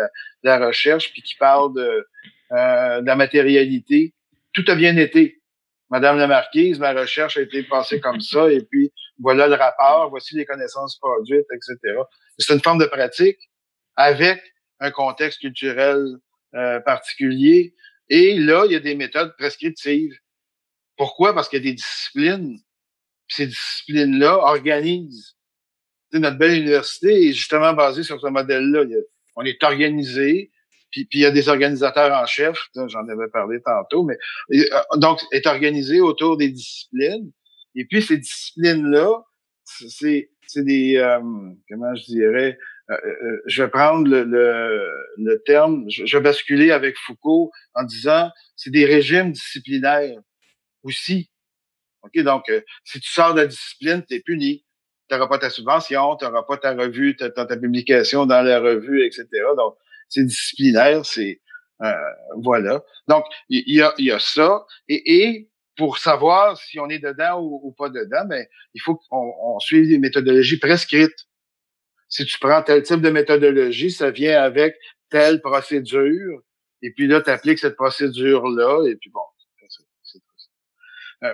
la, recherche, puis qui parle de, euh, de la matérialité? Tout a bien été. Madame la marquise, ma recherche a été passée comme ça, et puis voilà le rapport, voici les connaissances produites, etc. C'est une forme de pratique avec un contexte culturel euh, particulier. Et là, il y a des méthodes prescriptives. Pourquoi? Parce qu'il y a des disciplines. ces disciplines-là organisent. notre belle université est justement basée sur ce modèle-là. On est organisé, puis, puis il y a des organisateurs en chef, j'en avais parlé tantôt, mais euh, donc est organisé autour des disciplines. Et puis ces disciplines-là, c'est des euh, comment je dirais euh, euh, je vais prendre le, le, terme, je, vais basculer avec Foucault en disant c'est des régimes disciplinaires aussi. OK, donc euh, si tu sors de la discipline, tu es puni. Tu n'auras pas ta subvention, tu n'auras pas ta revue, ta, ta, publication dans la revue, etc. Donc, c'est disciplinaire, c'est voilà. Donc, il y, a, y a ça. Et, et pour savoir si on est dedans ou, pas dedans, ben, il faut qu'on on suive des méthodologies prescrites si tu prends tel type de méthodologie, ça vient avec telle procédure, et puis là, tu appliques cette procédure-là, et puis bon, c'est euh,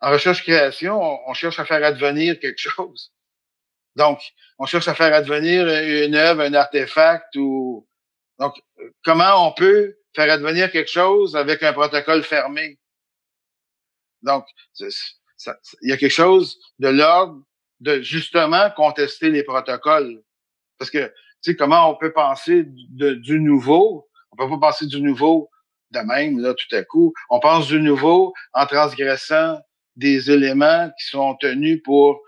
En recherche-création, on, cherche à faire advenir quelque chose. Donc, on cherche à faire advenir une œuvre, un artefact ou... Donc, comment on peut faire advenir quelque chose avec un protocole fermé? Donc, il y a quelque chose de l'ordre de justement contester les protocoles. Parce que, tu sais, comment on peut penser de, du nouveau? On peut pas penser du nouveau de même, là, tout à coup. On pense du nouveau en transgressant des éléments qui sont tenus pour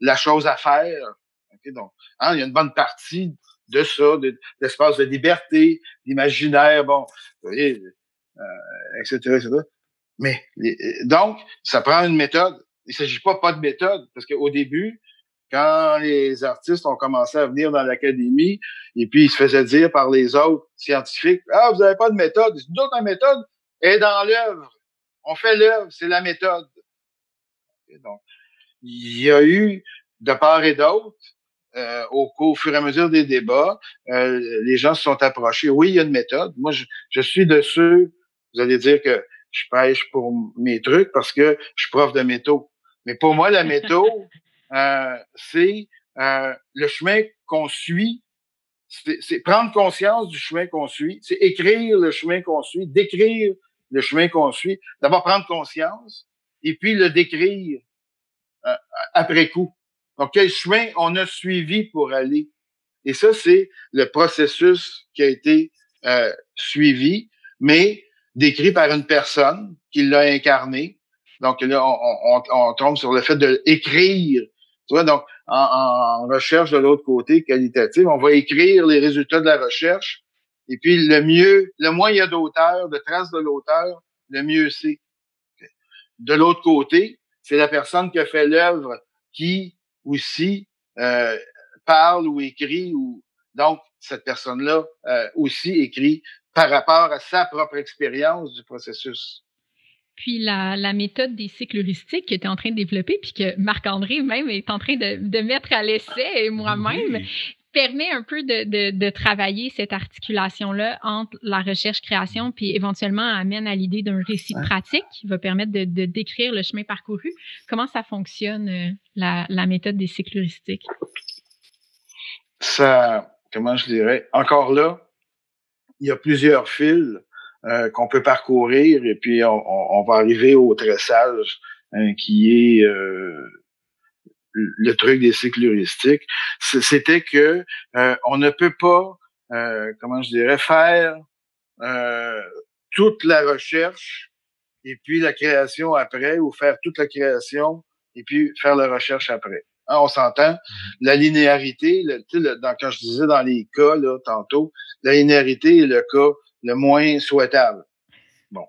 la chose à faire. donc, hein, il y a une bonne partie de ça, d'espace de, liberté, d'imaginaire, bon, vous voyez, euh, etc., etc. Mais, donc, ça prend une méthode il s'agit pas pas de méthode, parce qu'au début, quand les artistes ont commencé à venir dans l'académie, et puis ils se faisaient dire par les autres scientifiques, ah, vous n'avez pas de méthode. D'autres, méthode est dans l'œuvre. On fait l'œuvre, c'est la méthode. donc, il y a eu de part et d'autre, euh, au, au, fur et à mesure des débats, euh, les gens se sont approchés. Oui, il y a une méthode. Moi, je, je suis de ceux, vous allez dire que je pêche pour mes trucs parce que je suis prof de métaux. Mais pour moi, la méthode, euh, c'est euh, le chemin qu'on suit. C'est prendre conscience du chemin qu'on suit. C'est écrire le chemin qu'on suit, décrire le chemin qu'on suit. D'abord prendre conscience et puis le décrire euh, après coup. Donc, quel chemin on a suivi pour aller? Et ça, c'est le processus qui a été suivi, mais décrit par une personne qui l'a incarné, donc là, on, on, tombe sur le fait de écrire. Tu vois, donc en, recherche de l'autre côté, qualitative, on va écrire les résultats de la recherche. Et puis le mieux, le moins il y a d'auteurs, de traces de l'auteur, le mieux c'est. De l'autre côté, c'est la personne qui a fait l'œuvre qui aussi euh, parle ou écrit ou donc cette personne-là euh, aussi écrit par rapport à sa propre expérience du processus. Puis la, la, méthode des cycles heuristiques que tu es en train de développer, puis que Marc-André même est en train de, de mettre à l'essai, et moi-même, permet un peu de, de, de travailler cette articulation-là entre la recherche-création, puis éventuellement amène à l'idée d'un récit pratique qui va permettre de, de, décrire le chemin parcouru. Comment ça fonctionne, euh, la, la méthode des cycles heuristiques? Ça, comment je dirais, encore là, il y a plusieurs fils euh, qu'on peut parcourir et puis on, on, va arriver au tressage hein, qui est euh, le truc des cycles heuristiques. C'était que euh, on ne peut pas, comment je dirais, faire toute la recherche et puis la création après ou faire toute la création et puis faire la recherche après. Hein, on s'entend? Mm-hmm. La linéarité, le, dans, quand je disais dans les cas là, tantôt, la linéarité est le cas le moins souhaitable. Bon.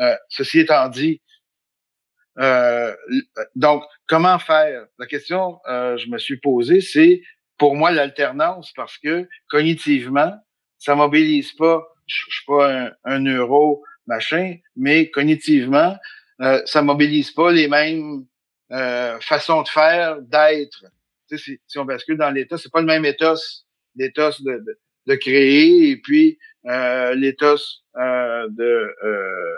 Euh, ceci étant dit, euh, donc, comment faire? La question euh, je me suis posée, c'est pour moi l'alternance parce que cognitivement, ça mobilise pas, je, suis pas un, un neuro machin, mais cognitivement, euh, ça mobilise pas les mêmes euh, façons de faire, d'être. Si, si, on bascule dans l'état, c'est pas le même ethos, l'éthos de, de, de, créer et puis euh, l'éthos euh, de euh,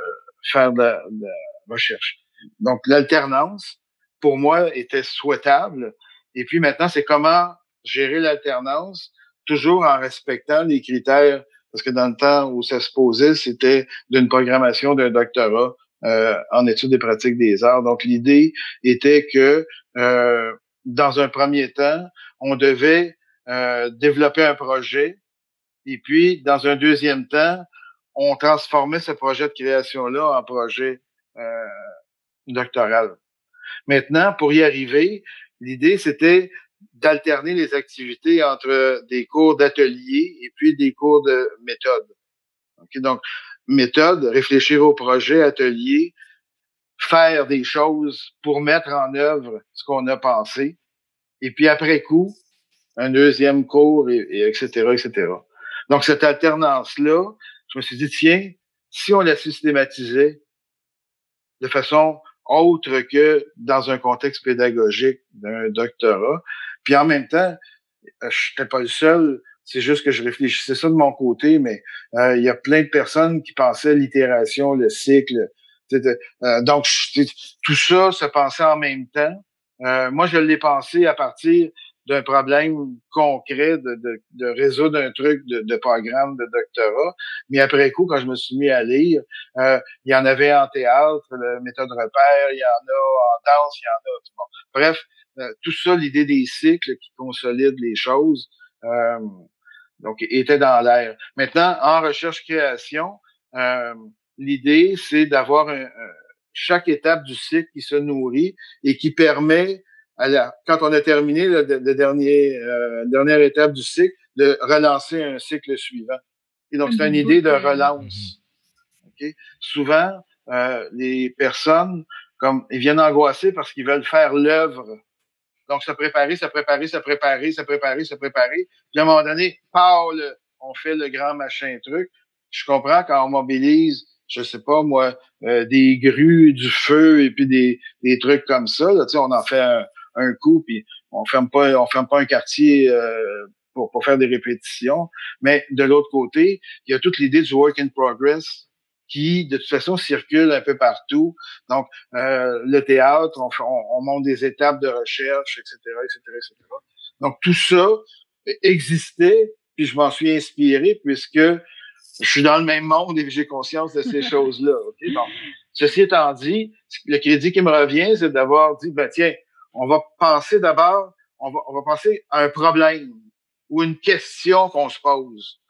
faire de, de recherche. Donc l'alternance, pour moi, était souhaitable. Et puis maintenant, c'est comment gérer l'alternance, toujours en respectant les critères, parce que dans le temps où ça se posait, c'était d'une programmation d'un doctorat euh, en études des pratiques des arts. Donc l'idée était que euh, dans un premier temps, on devait euh, développer un projet, et puis dans un deuxième temps, on transformait ce projet de création-là en projet euh, doctoral. Maintenant, pour y arriver, l'idée, c'était d'alterner les activités entre des cours d'atelier et puis des cours de méthode. Okay, donc, méthode, réfléchir au projet, atelier, faire des choses pour mettre en œuvre ce qu'on a pensé, et puis après coup, un deuxième cours, et, et etc., etc. Donc, cette alternance-là, je me suis dit, tiens, si on la systématisait de façon autre que dans un contexte pédagogique d'un doctorat. Puis en même temps, euh, je n'étais pas le seul. C'est juste que je réfléchissais ça de mon côté, mais euh, il y a plein de personnes qui pensaient l'itération, le cycle. Euh, donc, tout ça se pensait en même temps. Euh, moi, je l'ai pensé à partir d'un problème concret de, de, de, résoudre un truc de, de, programme de doctorat. Mais après coup, quand je me suis mis à lire, euh, il y en avait en théâtre, la méthode repère, il y en a en danse, il y en a. Bon. Bref, euh, tout ça, l'idée des cycles qui consolident les choses, euh, donc était dans l'air. Maintenant, en recherche-création, euh, l'idée, c'est d'avoir un, chaque étape du cycle qui se nourrit et qui permet alors, quand on a terminé le, le dernier, euh, dernière étape du cycle, de relancer un cycle suivant. Et donc, c'est une idée de relance. Okay? Souvent, euh, les personnes, comme ils viennent angoisser parce qu'ils veulent faire l'œuvre. Donc, se préparer, se préparer, se préparer, se préparer, se préparer. Puis à un moment donné, parle, on fait le grand machin truc. Je comprends quand on mobilise, je sais pas moi, euh, des grues, du feu et puis des, des trucs comme ça. Là, on en fait un, un coup, puis on ferme pas, on ferme pas un quartier euh, pour, pour faire des répétitions. Mais de l'autre côté, il y a toute l'idée du work in progress qui, de toute façon, circule un peu partout. Donc, euh, le théâtre, on, on, monte des étapes de recherche, etc., etc., etc. Donc, tout ça existait, puis je m'en suis inspiré puisque je suis dans le même monde et j'ai conscience de ces choses-là. Okay? Donc, ceci étant dit, le crédit qui me revient, c'est d'avoir dit, ben tiens, on va penser d'abord, on va, on va penser à un problème ou une question qu'on se pose.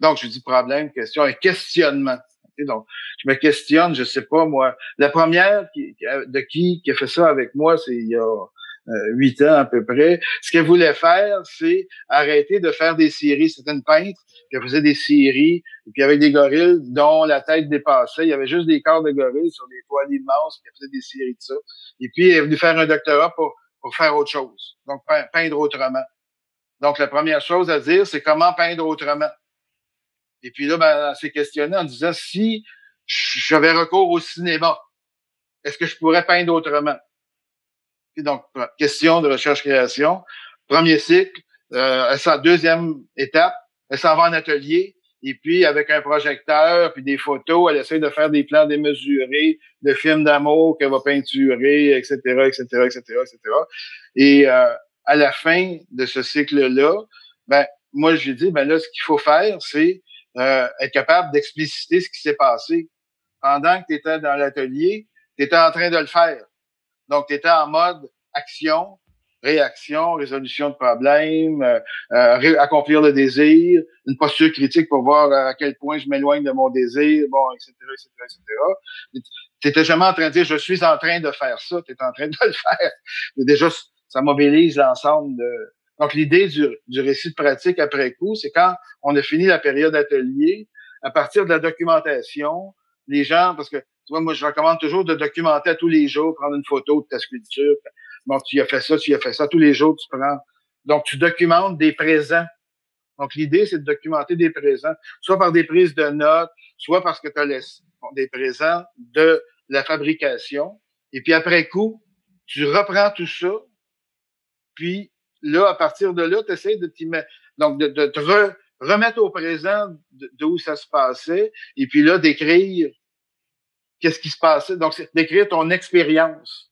donc, je dis problème, question, un questionnement. donc, je me questionne, je sais pas moi. La première qui, de qui qui a fait ça avec moi, c'est il y a euh, huit ans à peu près. Ce qu'elle voulait faire, c'est arrêter de faire des séries. C'était une peintre qui faisait des séries, et puis avec des gorilles dont la tête dépassait. Il y avait juste des corps de gorilles sur des toiles immenses, qui faisait des séries de ça. Et puis, elle est venue faire un doctorat pour, pour faire autre chose. Donc, peindre autrement. Donc, la première chose à dire, c'est comment peindre autrement. Et puis là, ben, elle s'est questionnée en disant, si j'avais recours au cinéma, est-ce que je pourrais peindre autrement? Donc, question de recherche-création. Premier cycle, euh, deuxième étape, elle s'en va en atelier, et puis avec un projecteur, puis des photos, elle essaie de faire des plans démesurés de films d'amour qu'elle va peinturer, etc., etc., etc., etc. Et euh, à la fin de ce cycle-là, ben moi j'ai dit, ben là, ce qu'il faut faire, c'est euh, être capable d'expliciter ce qui s'est passé. Pendant que tu étais dans l'atelier, tu étais en train de le faire. Donc, tu étais en mode action, réaction, résolution de problèmes, euh, euh, accomplir le désir, une posture critique pour voir à quel point je m'éloigne de mon désir, bon, etc., etc., etc. Tu n'étais jamais en train de dire, je suis en train de faire ça, tu es en train de le faire. déjà, ça mobilise l'ensemble de... Donc, l'idée du, du récit de pratique après coup, c'est quand on a fini la période atelier, à partir de la documentation, les gens, parce que tu vois, moi, je recommande toujours de documenter tous les jours, prendre une photo de ta sculpture. Bon, tu as fait ça, tu as fait ça. Tous les jours, tu prends. Donc, tu documentes des présents. Donc, l'idée, c'est de documenter des présents, soit par des prises de notes, soit parce que tu as des présents de la fabrication. Et puis, après coup, tu reprends tout ça, puis là, à partir de là, tu essaies de t'y mettre, donc de, te remettre au présent d'où ça se passait, et puis là, d'écrire qu'est-ce qui se passait. Donc, c'est d'écrire ton expérience.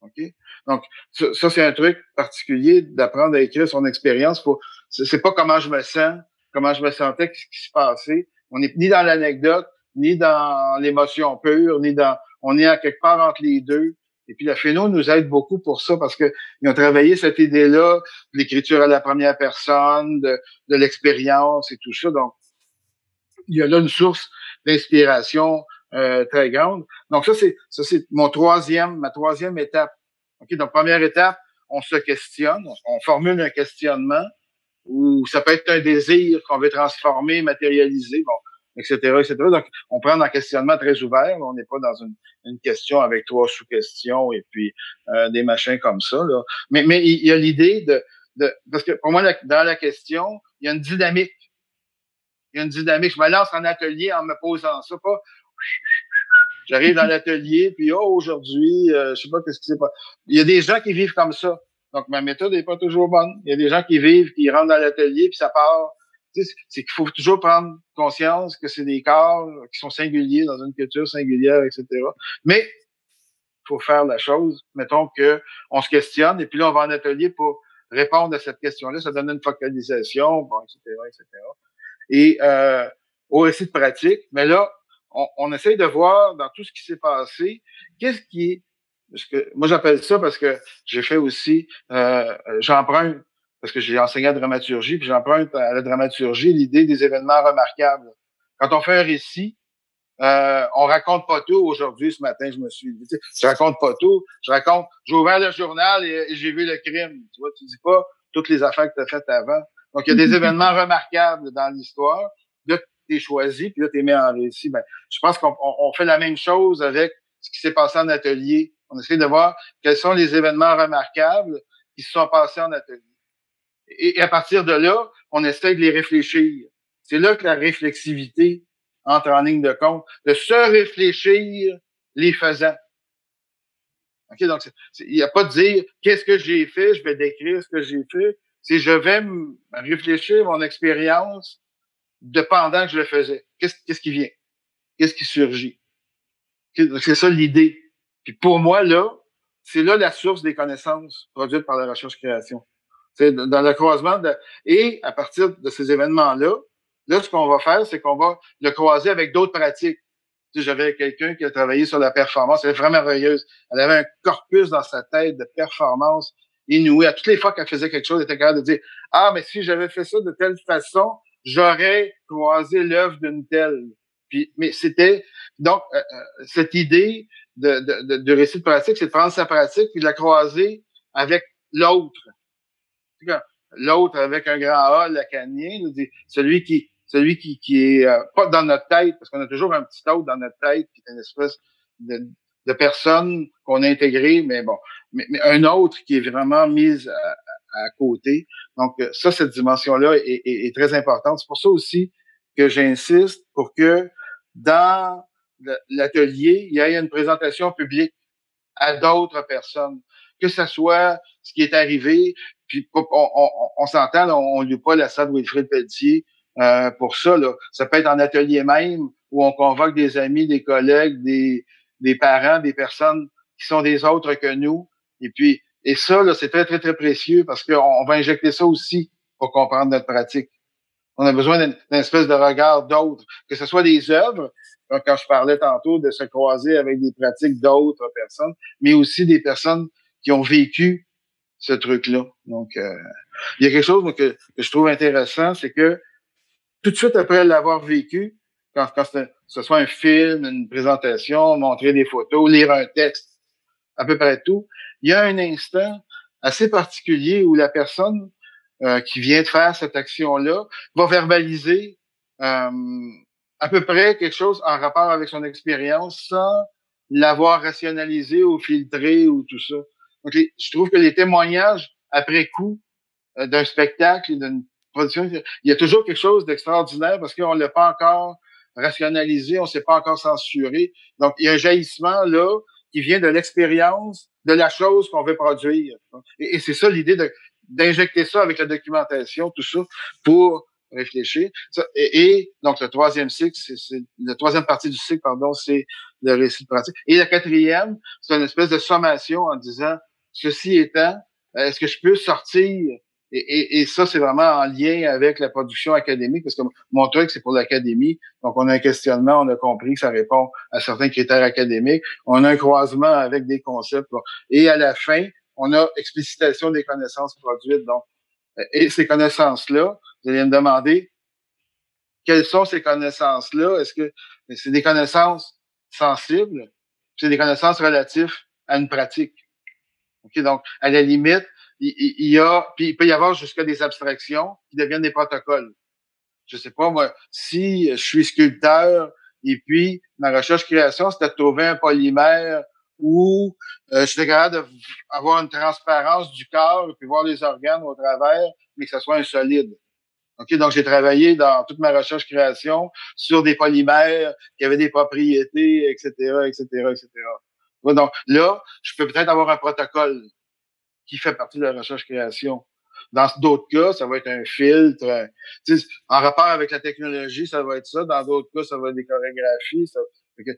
OK? Donc, ça, c'est un truc particulier d'apprendre à écrire son expérience. C'est pas comment je me sens, comment je me sentais, qu'est-ce qui se passait. On n'est ni dans l'anecdote, ni dans l'émotion pure, ni dans. On est à quelque part entre les deux. Et puis la phéno nous aide beaucoup pour ça parce que ils ont travaillé cette idée-là, l'écriture à la première personne, de l'expérience et tout ça. Donc, il y a là une source d'inspiration euh, très grande. Donc ça c'est ça c'est mon troisième ma troisième étape. Ok donc première étape on se questionne, on formule un questionnement ou ça peut être un désir qu'on veut transformer, matérialiser. Bon, etc., etc. Donc, on prend un questionnement très ouvert. On n'est pas dans une, une, question avec trois sous-questions et puis euh, des machins comme ça. Là. Mais, mais il y a l'idée de, de... Parce que pour moi, dans la question, il y a une dynamique. Il y a une dynamique. Je me lance en atelier en me posant ça, pas... J'arrive dans l'atelier, puis oh, aujourd'hui, euh, je sais pas qu'est-ce qui s'est pas. Il y a des gens qui vivent comme ça. Donc, ma méthode n'est pas toujours bonne. Il y a des gens qui vivent, qui rentrent dans l'atelier, puis ça part c'est qu'il faut toujours prendre conscience que c'est des corps qui sont singuliers dans une culture singulière, etc. Mais il faut faire la chose. Mettons que on se questionne et puis là on va en atelier pour répondre à cette question-là. Ça donne une focalisation, bon, etc., etc. Et euh, au récit de pratique, mais là on, on essaye de voir dans tout ce qui s'est passé, qu'est-ce qui est parce que moi j'appelle ça parce que j'ai fait aussi euh, j'emprunte parce que j'ai enseigné la dramaturgie, puis j'emprunte à la dramaturgie l'idée des événements remarquables. Quand on fait un récit, euh, on raconte pas tout. Aujourd'hui, ce matin, je me suis dit, je raconte pas tout. Je raconte, j'ai ouvert le journal et, j'ai vu le crime. Tu vois, tu dis pas toutes les affaires que tu as faites avant. Donc, il y a des événements remarquables dans l'histoire. Là, tu es choisi, puis là, tu es mis en récit. Ben, je pense qu'on fait la même chose avec ce qui s'est passé en atelier. On essaie de voir quels sont les événements remarquables qui se sont passés en atelier. Et, à partir de là, on essaie de les réfléchir. C'est là que la réflexivité entre en ligne de compte, de se réfléchir les faisant. OK, donc, il n'y a pas de dire qu'est-ce que j'ai fait, je vais décrire ce que j'ai fait. C'est je vais réfléchir mon expérience de pendant que je le faisais. Qu'est-ce, qui vient? Qu'est-ce qui surgit? C'est ça l'idée. Puis pour moi, là, c'est là la source des connaissances produites par la recherche-création. C'est dans le croisement de, et à partir de ces événements-là, là, ce qu'on va faire, c'est qu'on va le croiser avec d'autres pratiques. Tu j'avais quelqu'un qui a travaillé sur la performance, elle est vraiment merveilleuse. Elle avait un corpus dans sa tête de performance inouïe. À toutes les fois qu'elle faisait quelque chose, elle était capable de dire, ah, mais si j'avais fait ça de telle façon, j'aurais croisé l'œuvre d'une telle. Puis, mais c'était donc euh, euh, cette idée de, de, de, récit de pratique, c'est de prendre sa pratique puis de la croiser avec l'autre l'autre avec un grand A, lacanien, celui qui celui qui, qui est euh, pas dans notre tête, parce qu'on a toujours un petit autre dans notre tête qui est une espèce de, de personne qu'on a intégré, mais bon, mais, un autre qui est vraiment mis à, côté. Donc ça, cette dimension-là est, est, très importante. C'est pour ça aussi que j'insiste pour que dans l'atelier, il y ait une présentation publique à d'autres personnes, que ce soit ce qui est arrivé, puis on, on, on s'entend, on ne lit pas la salle Wilfrid Pelletier euh, pour ça. Là. Ça peut être en atelier même où on convoque des amis, des collègues, des, des parents, des personnes qui sont des autres que nous. Et puis, et ça, c'est très, très, très précieux parce qu'on va injecter ça aussi pour comprendre notre pratique. On a besoin d'une espèce de regard d'autres, que ce soit des œuvres, quand je parlais tantôt de se croiser avec des pratiques d'autres personnes, mais aussi des personnes qui ont vécu ce truc-là. Donc, euh, il y a quelque chose que, je trouve intéressant, c'est que tout de suite après l'avoir vécu, quand, quand ce soit un film, une présentation, montrer des photos, lire un texte, à peu près tout, il y a un instant assez particulier où la personne euh, qui vient de faire cette action-là va verbaliser euh, à peu près quelque chose en rapport avec son expérience sans l'avoir rationalisé ou filtré ou tout ça. Donc, je trouve que les témoignages après coup euh, d'un spectacle, d'une production, il y a toujours quelque chose d'extraordinaire parce qu'on l'a pas encore rationalisé, on s'est pas encore censuré. Donc, il y a un jaillissement là qui vient de l'expérience de la chose qu'on veut produire. Et, c'est ça l'idée d'injecter ça avec la documentation, tout ça, pour réfléchir. et, donc, le troisième cycle, c'est la troisième partie du cycle, pardon, c'est le récit de pratique. Et la quatrième, c'est une espèce de sommation en disant, ceci étant, est-ce que je peux sortir et, et, ça, c'est vraiment en lien avec la production académique, parce que mon truc, c'est pour l'académie. Donc, on a un questionnement, on a compris que ça répond à certains critères académiques. On a un croisement avec des concepts. Et à la fin, on a explicitation des connaissances produites. Donc, et ces connaissances-là, vous allez me demander, quelles sont ces connaissances-là? Est-ce que c'est des connaissances sensibles? C'est des connaissances relatives à une pratique. OK? Donc, à la limite, il, y a, puis il peut y avoir jusqu'à des abstractions qui deviennent des protocoles. Je sais pas, moi, si je suis sculpteur et puis ma recherche-création, c'était de trouver un polymère où euh, j'étais capable d'avoir une transparence du corps et puis voir les organes au travers, mais que ce soit un solide. OK, donc j'ai travaillé dans toute ma recherche-création sur des polymères qui avaient des propriétés, etc., etc., etc. Donc là, je peux peut-être avoir un protocole qui fait partie de la recherche-création. Dans d'autres cas, ça va être un filtre. en rapport avec la technologie, ça va être ça. Dans d'autres cas, ça va être des chorégraphies.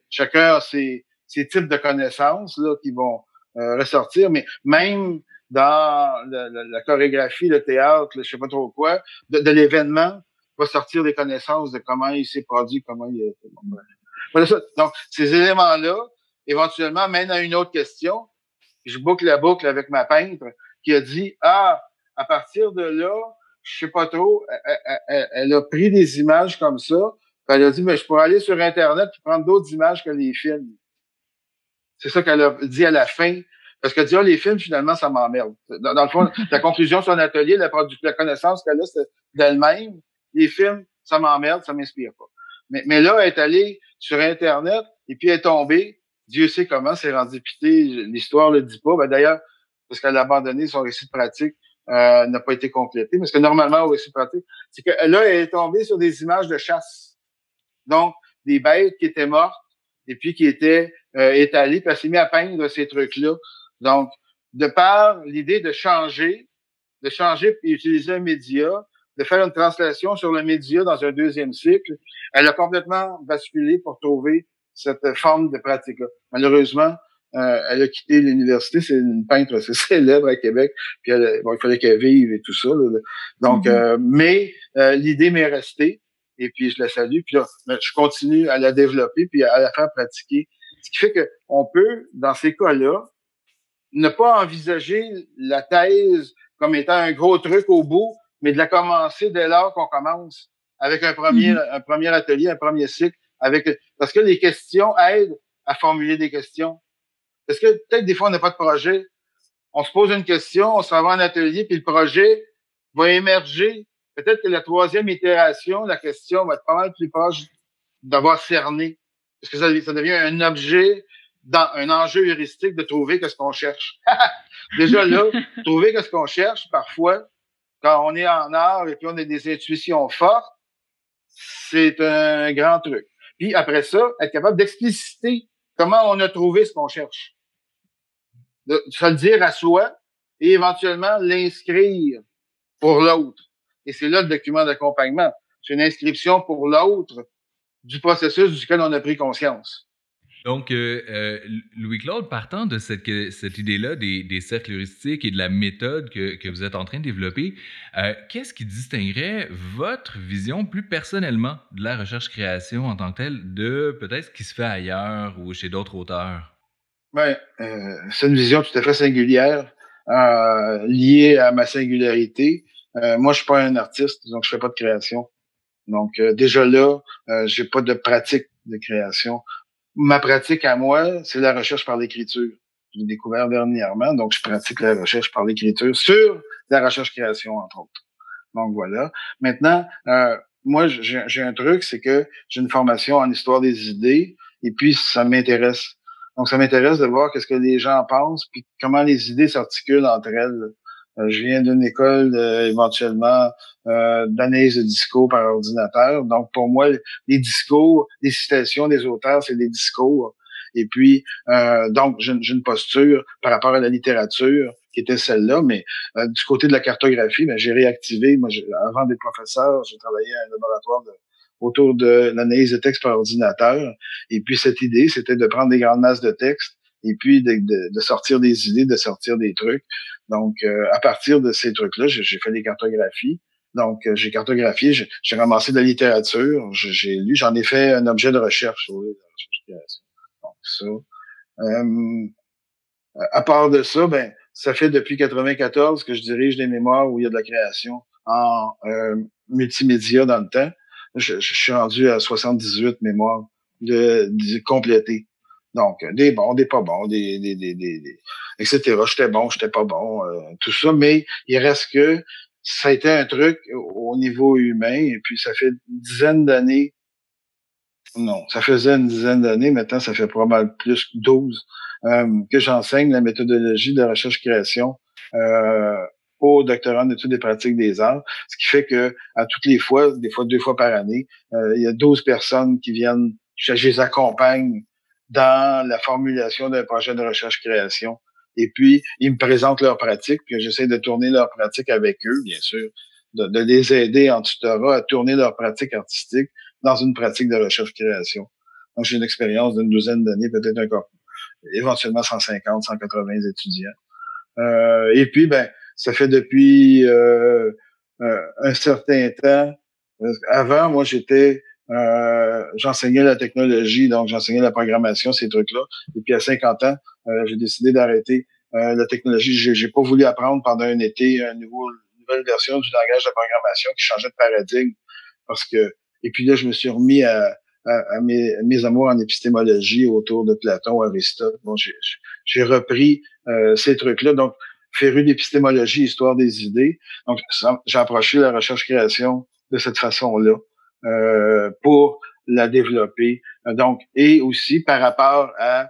Chacun a ses, types de connaissances là, qui vont euh, ressortir. Mais même dans la, chorégraphie, le théâtre, je sais pas trop quoi, de, de l'événement, va sortir des connaissances de comment il s'est produit, comment il est. Voilà ça. Donc, ces éléments-là, éventuellement, mènent à une autre question je boucle la boucle avec ma peintre qui a dit Ah, à partir de là, je sais pas trop, elle, a pris des images comme ça, elle a dit Mais je pourrais aller sur Internet et prendre d'autres images que les films. C'est ça qu'elle a dit à la fin. Parce qu'elle dit, ah, les films, finalement, ça m'emmerde. Dans, le fond, la conclusion de son atelier, la, la connaissance qu'elle a, c'est d'elle-même. Les films, ça m'emmerde, ça m'inspire pas. Mais, mais là, elle est allée sur Internet et puis elle est tombée Dieu sait comment c'est rendu pité, l'histoire le dit pas. Ben, D'ailleurs, parce qu'elle a abandonné son récit de pratique, euh, n'a pas été complété. Parce que normalement, au récit de pratique, c'est que là, elle est tombée sur des images de chasse. Donc, des bêtes qui étaient mortes et puis qui étaient euh, étalées, puis elle s'est mise à peindre ces trucs-là. Donc, de par l'idée de changer, de changer et utiliser un média, de faire une translation sur le média dans un deuxième cycle, elle a complètement basculé pour trouver cette forme de pratique-là. Malheureusement, euh, elle a quitté l'université. C'est une peintre assez célèbre à Québec. Puis elle, bon, il fallait qu'elle vive et tout ça. Donc, mm-hmm. euh, mais euh, l'idée m'est restée. Et puis je la salue. Puis là, je continue à la développer puis à la faire pratiquer. Ce qui fait que on peut, dans ces cas-là, ne pas envisager la thèse comme étant un gros truc au bout, mais de la commencer dès lors qu'on commence avec un premier, mm-hmm. un premier atelier, un premier cycle avec parce que les questions aident à formuler des questions. Parce que peut-être des fois on n'a pas de projet, on se pose une question, on s'en va en atelier, puis le projet va émerger. Peut-être que la troisième itération, la question va être pas mal plus proche d'avoir cerné. Parce que ça, ça devient un objet, dans, un enjeu heuristique de trouver ce qu'on cherche. Déjà là, trouver ce qu'on cherche, parfois, quand on est en art et puis on a des intuitions fortes, c'est un grand truc. Puis après ça, être capable d'expliciter comment on a trouvé ce qu'on cherche. De se le dire à soi et éventuellement l'inscrire pour l'autre. Et c'est là le document d'accompagnement. C'est une inscription pour l'autre du processus duquel on a pris conscience. Donc, euh, euh, Louis-Claude, partant de cette, idée-là des, cercles heuristiques et de la méthode que, vous êtes en train de développer, euh, qu'est-ce qui distinguerait votre vision plus personnellement de la recherche-création en tant que telle de peut-être ce qui se fait ailleurs ou chez d'autres auteurs? Bien, c'est une vision tout à fait singulière, liée à ma singularité. moi, je suis pas un artiste, donc je fais pas de création. Donc, déjà là, j'ai pas de pratique de création ma pratique à moi, c'est la recherche par l'écriture. J'ai découvert dernièrement, donc je pratique la recherche par l'écriture sur la recherche-création, entre autres. Donc voilà. Maintenant, euh, moi, j'ai un truc, c'est que j'ai une formation en histoire des idées, et puis ça m'intéresse. Donc, ça m'intéresse de voir qu'est-ce que les gens pensent, puis comment les idées s'articulent entre elles. Euh, je viens d'une école éventuellement euh, d'analyse de discours par ordinateur. Donc, pour moi, les discours, les citations des auteurs, c'est des discours. Et puis, euh, donc, j'ai une posture par rapport à la littérature qui était celle-là, mais euh, du côté de la cartographie, ben, j'ai réactivé. Moi, avant d'être professeur, j'ai travaillé à un laboratoire autour de l'analyse de texte par ordinateur. Et puis, cette idée, c'était de prendre des grandes masses de texte et puis de, sortir des idées, de sortir des trucs. Donc, euh, à partir de ces trucs-là, j'ai fait des cartographies. Donc, euh, j'ai cartographié, j'ai ramassé de la littérature, j'ai lu, j'en ai fait un objet de recherche. Donc, ça. Euh, à part de ça, ben, ça fait depuis 94 que je dirige des mémoires où il y a de la création en multimédia dans le temps. Je, je, suis rendu à 78 mémoires de, de complétées. Donc, des bons, des pas bons, des, des, des, des, etc. J'étais bon, j'étais pas bon, euh, tout ça. Mais il reste que ça a été un truc au niveau humain. Et puis, ça fait une dizaine d'années. Non, ça faisait une dizaine d'années. Maintenant, ça fait probablement plus que 12 euh, que j'enseigne la méthodologie de recherche-création euh, au doctorat en études des pratiques des arts, ce qui fait que à toutes les fois, des fois deux fois par année, il y a 12 personnes qui viennent, je les accompagne dans la formulation d'un projet de recherche-création. Et puis, ils me présentent leurs pratiques, puis j'essaie de tourner leurs pratiques avec eux, bien sûr, de, de, les aider en tutorat à tourner leurs pratiques artistiques dans une pratique de recherche-création. Donc, j'ai une expérience d'une douzaine d'années, peut-être encore, éventuellement 150, 180 étudiants. Euh, et puis, ben, ça fait depuis euh, euh un certain temps. Euh, avant, moi, j'étais euh, j'enseignais la technologie, donc j'enseignais la programmation, ces trucs-là. Et puis à 50 ans, euh, j'ai décidé d'arrêter euh, la technologie. J'ai, j'ai pas voulu apprendre pendant un été une nouvelle version du langage de programmation qui changeait de paradigme. Parce que et puis là, je me suis remis à, à, mes, mes, amours en épistémologie autour de Platon, Aristote. Bon, j'ai, j'ai repris ces trucs-là. Donc, féru d'épistémologie, histoire des idées. Donc, j'ai approché la recherche-création de cette façon-là. Euh, pour la développer. Donc, et aussi par rapport à,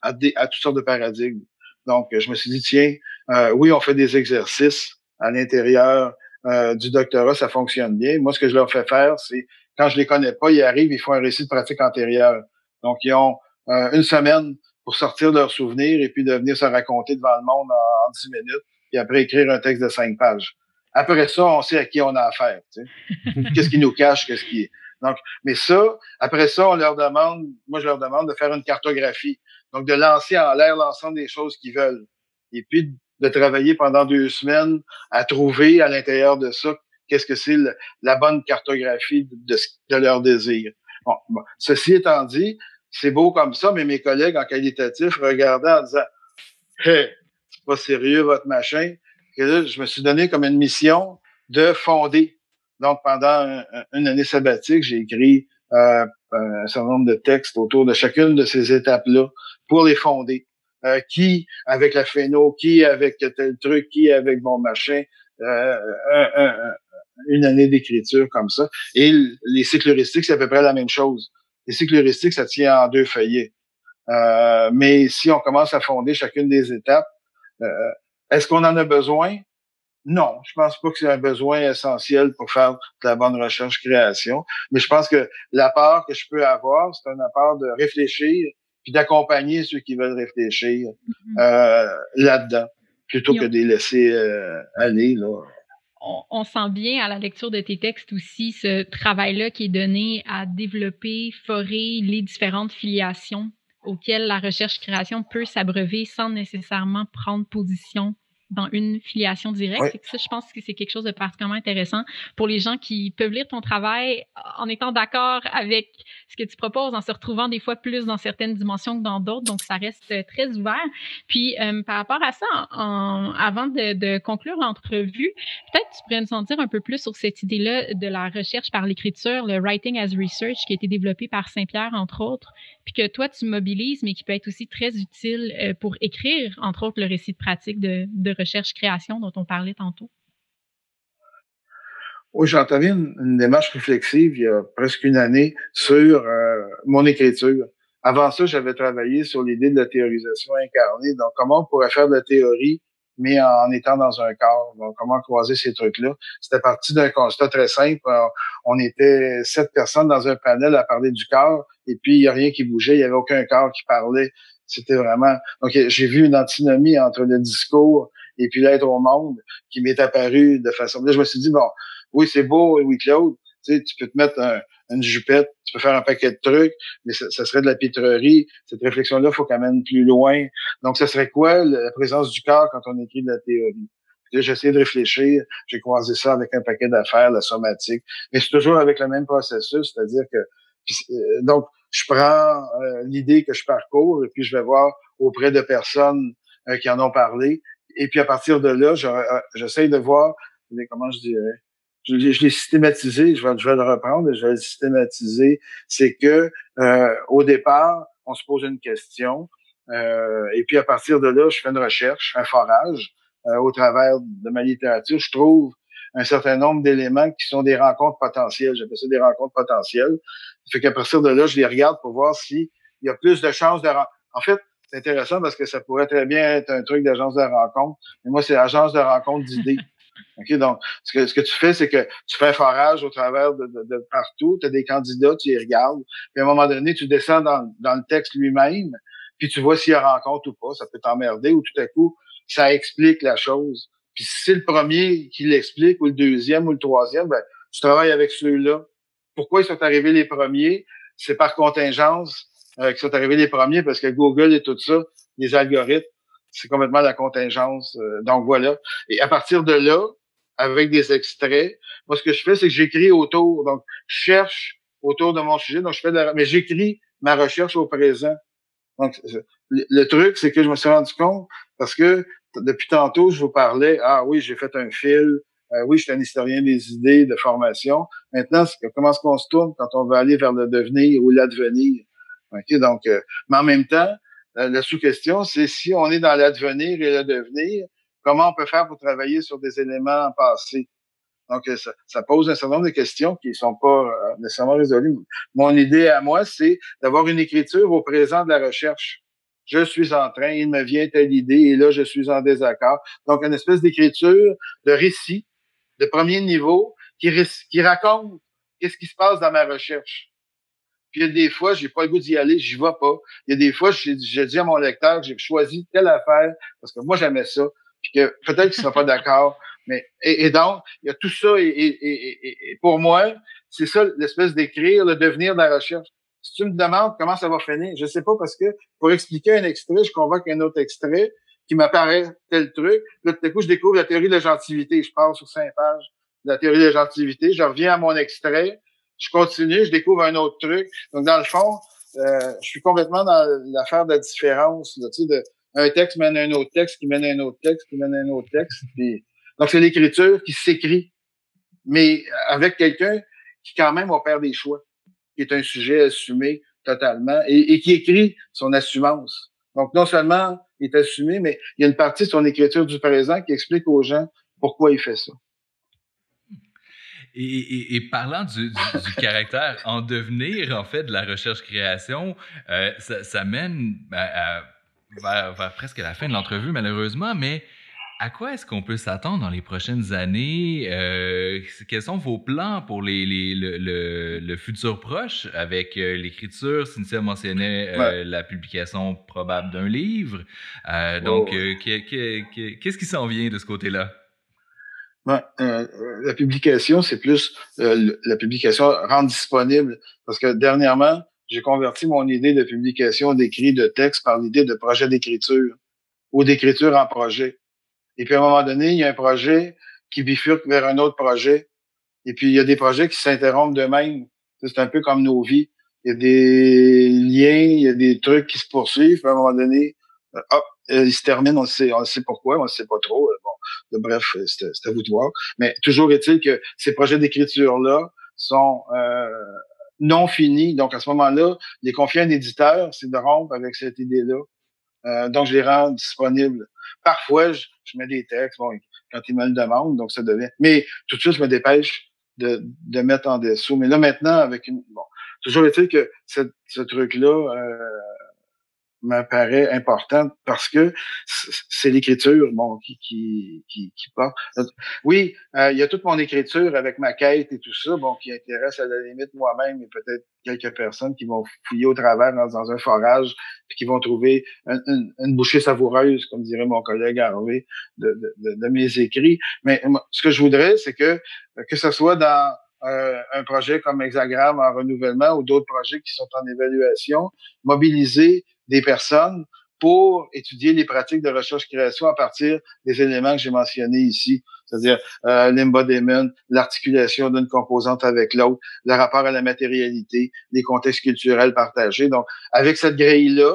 à, des, à toutes sortes de paradigmes. Donc, je me suis dit, tiens, euh, oui, on fait des exercices à l'intérieur euh, du doctorat, ça fonctionne bien. Moi, ce que je leur fais faire, c'est quand je les connais pas, ils arrivent, ils font un récit de pratique antérieure. Donc, ils ont une semaine pour sortir leurs souvenirs et puis de venir se raconter devant le monde en, dix minutes, puis après écrire un texte de cinq pages. Après ça, on sait à qui on a affaire. qu'est-ce qui nous cache, qu'est-ce qui. Donc, mais ça, après ça, on leur demande, moi je leur demande de faire une cartographie. Donc, de lancer en l'air l'ensemble des choses qu'ils veulent. Et puis de travailler pendant deux semaines à trouver à l'intérieur de ça qu'est-ce que c'est la bonne cartographie de, de leur désir. Bon, Ceci étant dit, c'est beau comme ça, mais mes collègues en qualitatif regardaient en disant Hey, c'est pas sérieux votre machin je me suis donné comme une mission de fonder. Donc, pendant une année sabbatique, j'ai écrit euh, un certain nombre de textes autour de chacune de ces étapes-là pour les fonder. Euh, qui avec la phéno, qui avec tel truc, qui avec bon machin, euh, une année d'écriture comme ça. Et les cycles heuristiques, c'est à peu près la même chose. Les cycles heuristiques, ça tient en deux feuillets. mais si on commence à fonder chacune des étapes, est-ce qu'on en a besoin? Non, je pense pas que c'est un besoin essentiel pour faire de la bonne recherche-création. Mais je pense que l'apport que je peux avoir, c'est un apport de réfléchir puis d'accompagner ceux qui veulent réfléchir mm-hmm. euh, là-dedans, plutôt que de les laisser euh, aller. Là. On, on, sent bien à la lecture de tes textes aussi ce travail-là qui est donné à développer, forer les différentes filiations auxquelles la recherche-création peut s'abreuver sans nécessairement prendre position dans une filiation directe. Ça, je pense que c'est quelque chose de particulièrement intéressant pour les gens qui peuvent lire ton travail en étant d'accord avec ce que tu proposes, en se retrouvant des fois plus dans certaines dimensions que dans d'autres. Donc, ça reste très ouvert. Puis, euh, par rapport à ça, en, avant de, de, conclure l'entrevue, peut-être tu pourrais nous en dire un peu plus sur cette idée-là de la recherche par l'écriture, le writing as research, qui a été développé par Saint-Pierre, entre autres, puis que toi, tu mobilises, mais qui peut être aussi très utile euh, pour écrire, entre autres, le récit de pratique de, de recherche-création dont on parlait tantôt? Oui, j'ai entamé une, démarche réflexive il y a presque une année sur euh, mon écriture. Avant ça, j'avais travaillé sur l'idée de la théorisation incarnée. Donc, comment on pourrait faire de la théorie mais en étant dans un corps? Donc, comment croiser ces trucs-là? C'était parti d'un constat très simple. On était sept personnes dans un panel à parler du corps, et puis il n'y a rien qui bougeait, il n'y avait aucun corps qui parlait. C'était vraiment... Donc, j'ai vu une antinomie entre le discours et puis l'être au monde qui m'est apparu de façon... Là, je me suis dit, bon, oui, c'est beau, oui, Claude, tu, sais, tu peux te mettre un, une jupette, tu peux faire un paquet de trucs, mais ça, serait de la pitrerie. Cette réflexion-là, faut quand même plus loin. Donc, ce serait quoi la présence du corps quand on écrit de la théorie? J'ai essayé de réfléchir, j'ai croisé ça avec un paquet d'affaires, la somatique, mais c'est toujours avec le même processus, c'est-à-dire que euh, donc je prends euh, l'idée que je parcours et puis je vais voir auprès de personnes euh, qui en ont parlé, et puis à partir de là, j'essaye de voir comment je dirais je, l'ai systématisé, je vais, je le reprendre je vais le systématiser, c'est que euh, au départ, on se pose une question, euh, et puis à partir de là, je fais une recherche, un forage euh, au travers de ma littérature. Je trouve un certain nombre d'éléments qui sont des rencontres potentielles. J'appelle ça des rencontres potentielles. Fait qu'à partir de là, je les regarde pour voir s'il y a plus de chances de En fait, c'est intéressant parce que ça pourrait très bien être un truc d'agence de rencontre. Mais moi, c'est agence de rencontre d'idées. OK, donc, ce que, ce que tu fais, c'est que tu fais un forage au travers de, de, partout, tu as des candidats, tu les regardes, puis à un moment donné, tu descends dans, dans le texte lui-même, puis tu vois s'il y a rencontre ou pas, ça peut t'emmerder, ou tout à coup, ça explique la chose. Puis si c'est le premier qui l'explique, ou le deuxième, ou le troisième, ben, tu travailles avec ceux-là. Pourquoi ils sont arrivés les premiers? C'est par contingence euh, qu'ils sont arrivés les premiers, parce que Google et tout ça, les algorithmes, c'est complètement la contingence. Euh, donc voilà. Et à partir de là, avec des extraits, moi ce que je fais, c'est que j'écris autour. Donc, je cherche autour de mon sujet. Donc, je fais de la... mais j'écris ma recherche au présent. Donc, le, truc, c'est que je me suis rendu compte parce que depuis tantôt, je vous parlais, ah oui, j'ai fait un fil, euh, oui, je suis un historien des idées, de formation. Maintenant, comment est-ce qu'on se tourne quand on veut aller vers le devenir ou l'advenir? OK, donc, euh, mais en même temps, la sous-question, c'est si on est dans l'advenir et le devenir, comment on peut faire pour travailler sur des éléments passés? Donc, euh, ça, ça, pose un certain nombre de questions qui ne sont pas euh, nécessairement résolues. Mon idée à moi, c'est d'avoir une écriture au présent de la recherche. Je suis en train, il me vient telle idée, et là, je suis en désaccord. Donc, une espèce d'écriture de récit de premier niveau qui, qui raconte qu'est-ce qui se passe dans ma recherche. Puis il y a des fois, j'ai pas le goût d'y aller, j'y vais pas. Il y a des fois, je dis à mon lecteur j'ai choisi telle affaire parce que moi j'aimais ça, puis que peut-être qu'il sera pas d'accord. Mais et, donc, il y a tout ça et, et, et pour moi, c'est ça l'espèce d'écrire, le devenir de la recherche. Si tu me demandes comment ça va finir, je sais pas parce que pour expliquer un extrait, je convoque un autre extrait qui m'apparaît tel truc. Là, tout à coup, je découvre la théorie de la gentilité. Je pars sur cinq pages de la théorie de la gentilité. Je reviens à mon extrait je continue, je découvre un autre truc. Donc, dans le fond, euh, je suis complètement dans l'affaire de la différence. Là, tu sais, de, un texte mène à un autre texte, qui mène à un autre texte, qui mène à un autre texte. Donc, c'est l'écriture qui s'écrit, mais avec quelqu'un qui quand même opère des choix, qui est un sujet assumé totalement et qui écrit son assumance. Donc, non seulement il est assumé, mais il y a une partie de son écriture du présent qui explique aux gens pourquoi il fait ça. Et, parlant du, caractère en devenir, en fait, de la recherche-création, euh, ça, mène à, vers, presque la fin de l'entrevue, malheureusement, mais à quoi est-ce qu'on peut s'attendre dans les prochaines années? Euh, quels sont vos plans pour les, le, futur proche avec euh, l'écriture? Cynthia mentionnait la publication probable d'un livre. donc, qu'est-ce qui s'en vient de ce côté-là? Euh, euh, la publication, c'est plus euh, la publication rendre disponible. Parce que dernièrement, j'ai converti mon idée de publication d'écrit de texte par l'idée de projet d'écriture ou d'écriture en projet. Et puis à un moment donné, il y a un projet qui bifurque vers un autre projet. Et puis il y a des projets qui s'interrompent d'eux-mêmes. C'est un peu comme nos vies. Il y a des liens, il y a des trucs qui se poursuivent. à un moment donné, hop, ils se terminent, on sait, on sait pourquoi, on sait pas trop. Bon, bref, c'est à vous de voir. Mais toujours est-il que ces projets d'écriture-là sont euh, non finis. Donc, à ce moment-là, les confier à un éditeur, c'est de rompre avec cette idée-là. Euh, donc, je les rends disponibles. Parfois, je, mets des textes, bon, quand ils me le demandent, donc ça devient. Mais tout de suite, je me dépêche de, de mettre en dessous. Mais là, maintenant, avec une. Bon, toujours est-il que ce, ce truc-là, euh, me paraît importante parce que c'est l'écriture bon qui qui qui. Oui, euh, il y a toute mon écriture avec ma quête et tout ça, bon qui intéresse à la limite moi-même et peut-être quelques personnes qui vont fouiller au travers dans, un forage puis qui vont trouver une, bouchée savoureuse, comme dirait mon collègue Harvey, de, mes écrits. Mais ce que je voudrais, c'est que que ce soit dans un projet comme Hexagram en renouvellement ou d'autres projets qui sont en évaluation, mobiliser des personnes pour étudier les pratiques de recherche-création à partir des éléments que j'ai mentionnés ici, c'est-à-dire euh, l'embodiment, l'articulation d'une composante avec l'autre, le rapport à la matérialité, les contextes culturels partagés. Donc, avec cette grille-là,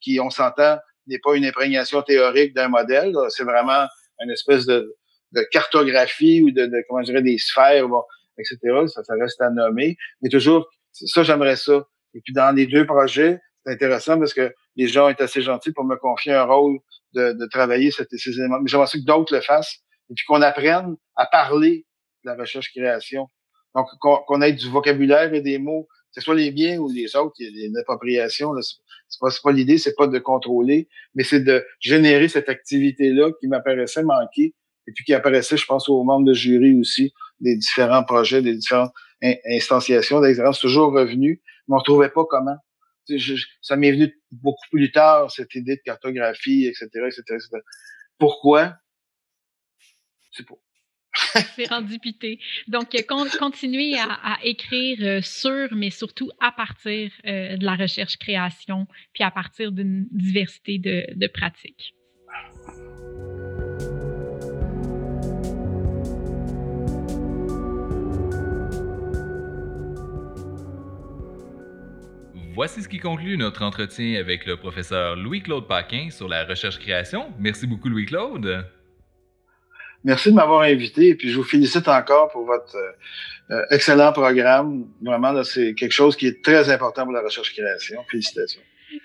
qui, on s'entend, n'est pas une imprégnation théorique d'un modèle, c'est vraiment une espèce de, de cartographie ou de, de, comment je dirais, des sphères, bon, etc. Ça, ça reste à nommer. Mais toujours, ça, j'aimerais ça. Et puis, dans les deux projets, c'est intéressant parce que les gens sont assez gentils pour me confier un rôle de, de travailler ces, ces éléments. Mais j'aimerais que d'autres le fassent et puis qu'on apprenne à parler de la recherche-création. Donc, qu'on ait du vocabulaire et des mots, que ce soit les biens ou les autres, il y a une appropriation. C'est pas, pas l'idée, c'est pas de contrôler, mais c'est de générer cette activité-là qui m'apparaissait manquer et puis qui apparaissait, je pense, aux membres de jury aussi, des différents projets, des différentes instanciations d'exemple, c'est toujours revenu, mais on ne trouvait pas comment ça m'est venu beaucoup plus tard, cette idée de cartographie, etc., etc., etc. Pourquoi? C'est pas. C'est rendu pité. Donc, euh, continuer à, écrire euh, sur, mais surtout à partir euh, de la recherche-création, puis à partir d'une diversité de pratiques. Voici ce qui conclut notre entretien avec le professeur Louis-Claude Paquin sur la recherche-création. Merci beaucoup, Louis-Claude. Merci de m'avoir invité et puis je vous félicite encore pour votre euh, excellent programme. Vraiment, c'est quelque chose qui est très important pour la recherche-création. Félicitations.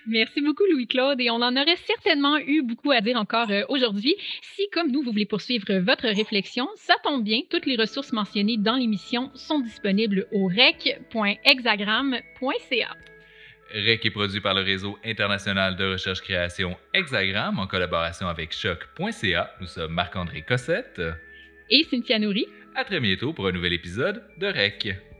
Merci beaucoup, Louis-Claude. Et on en aurait certainement eu beaucoup à dire encore euh, aujourd'hui. Si, comme nous, vous voulez poursuivre votre réflexion, ça tombe bien. Toutes les ressources mentionnées dans l'émission sont disponibles au rec.hexagram.ca. REC est produit par le réseau international de recherche-création Hexagram en collaboration avec choc.ca. Nous sommes Marc-André Cossette et Cynthia Nourri. À très bientôt pour un nouvel épisode de REC.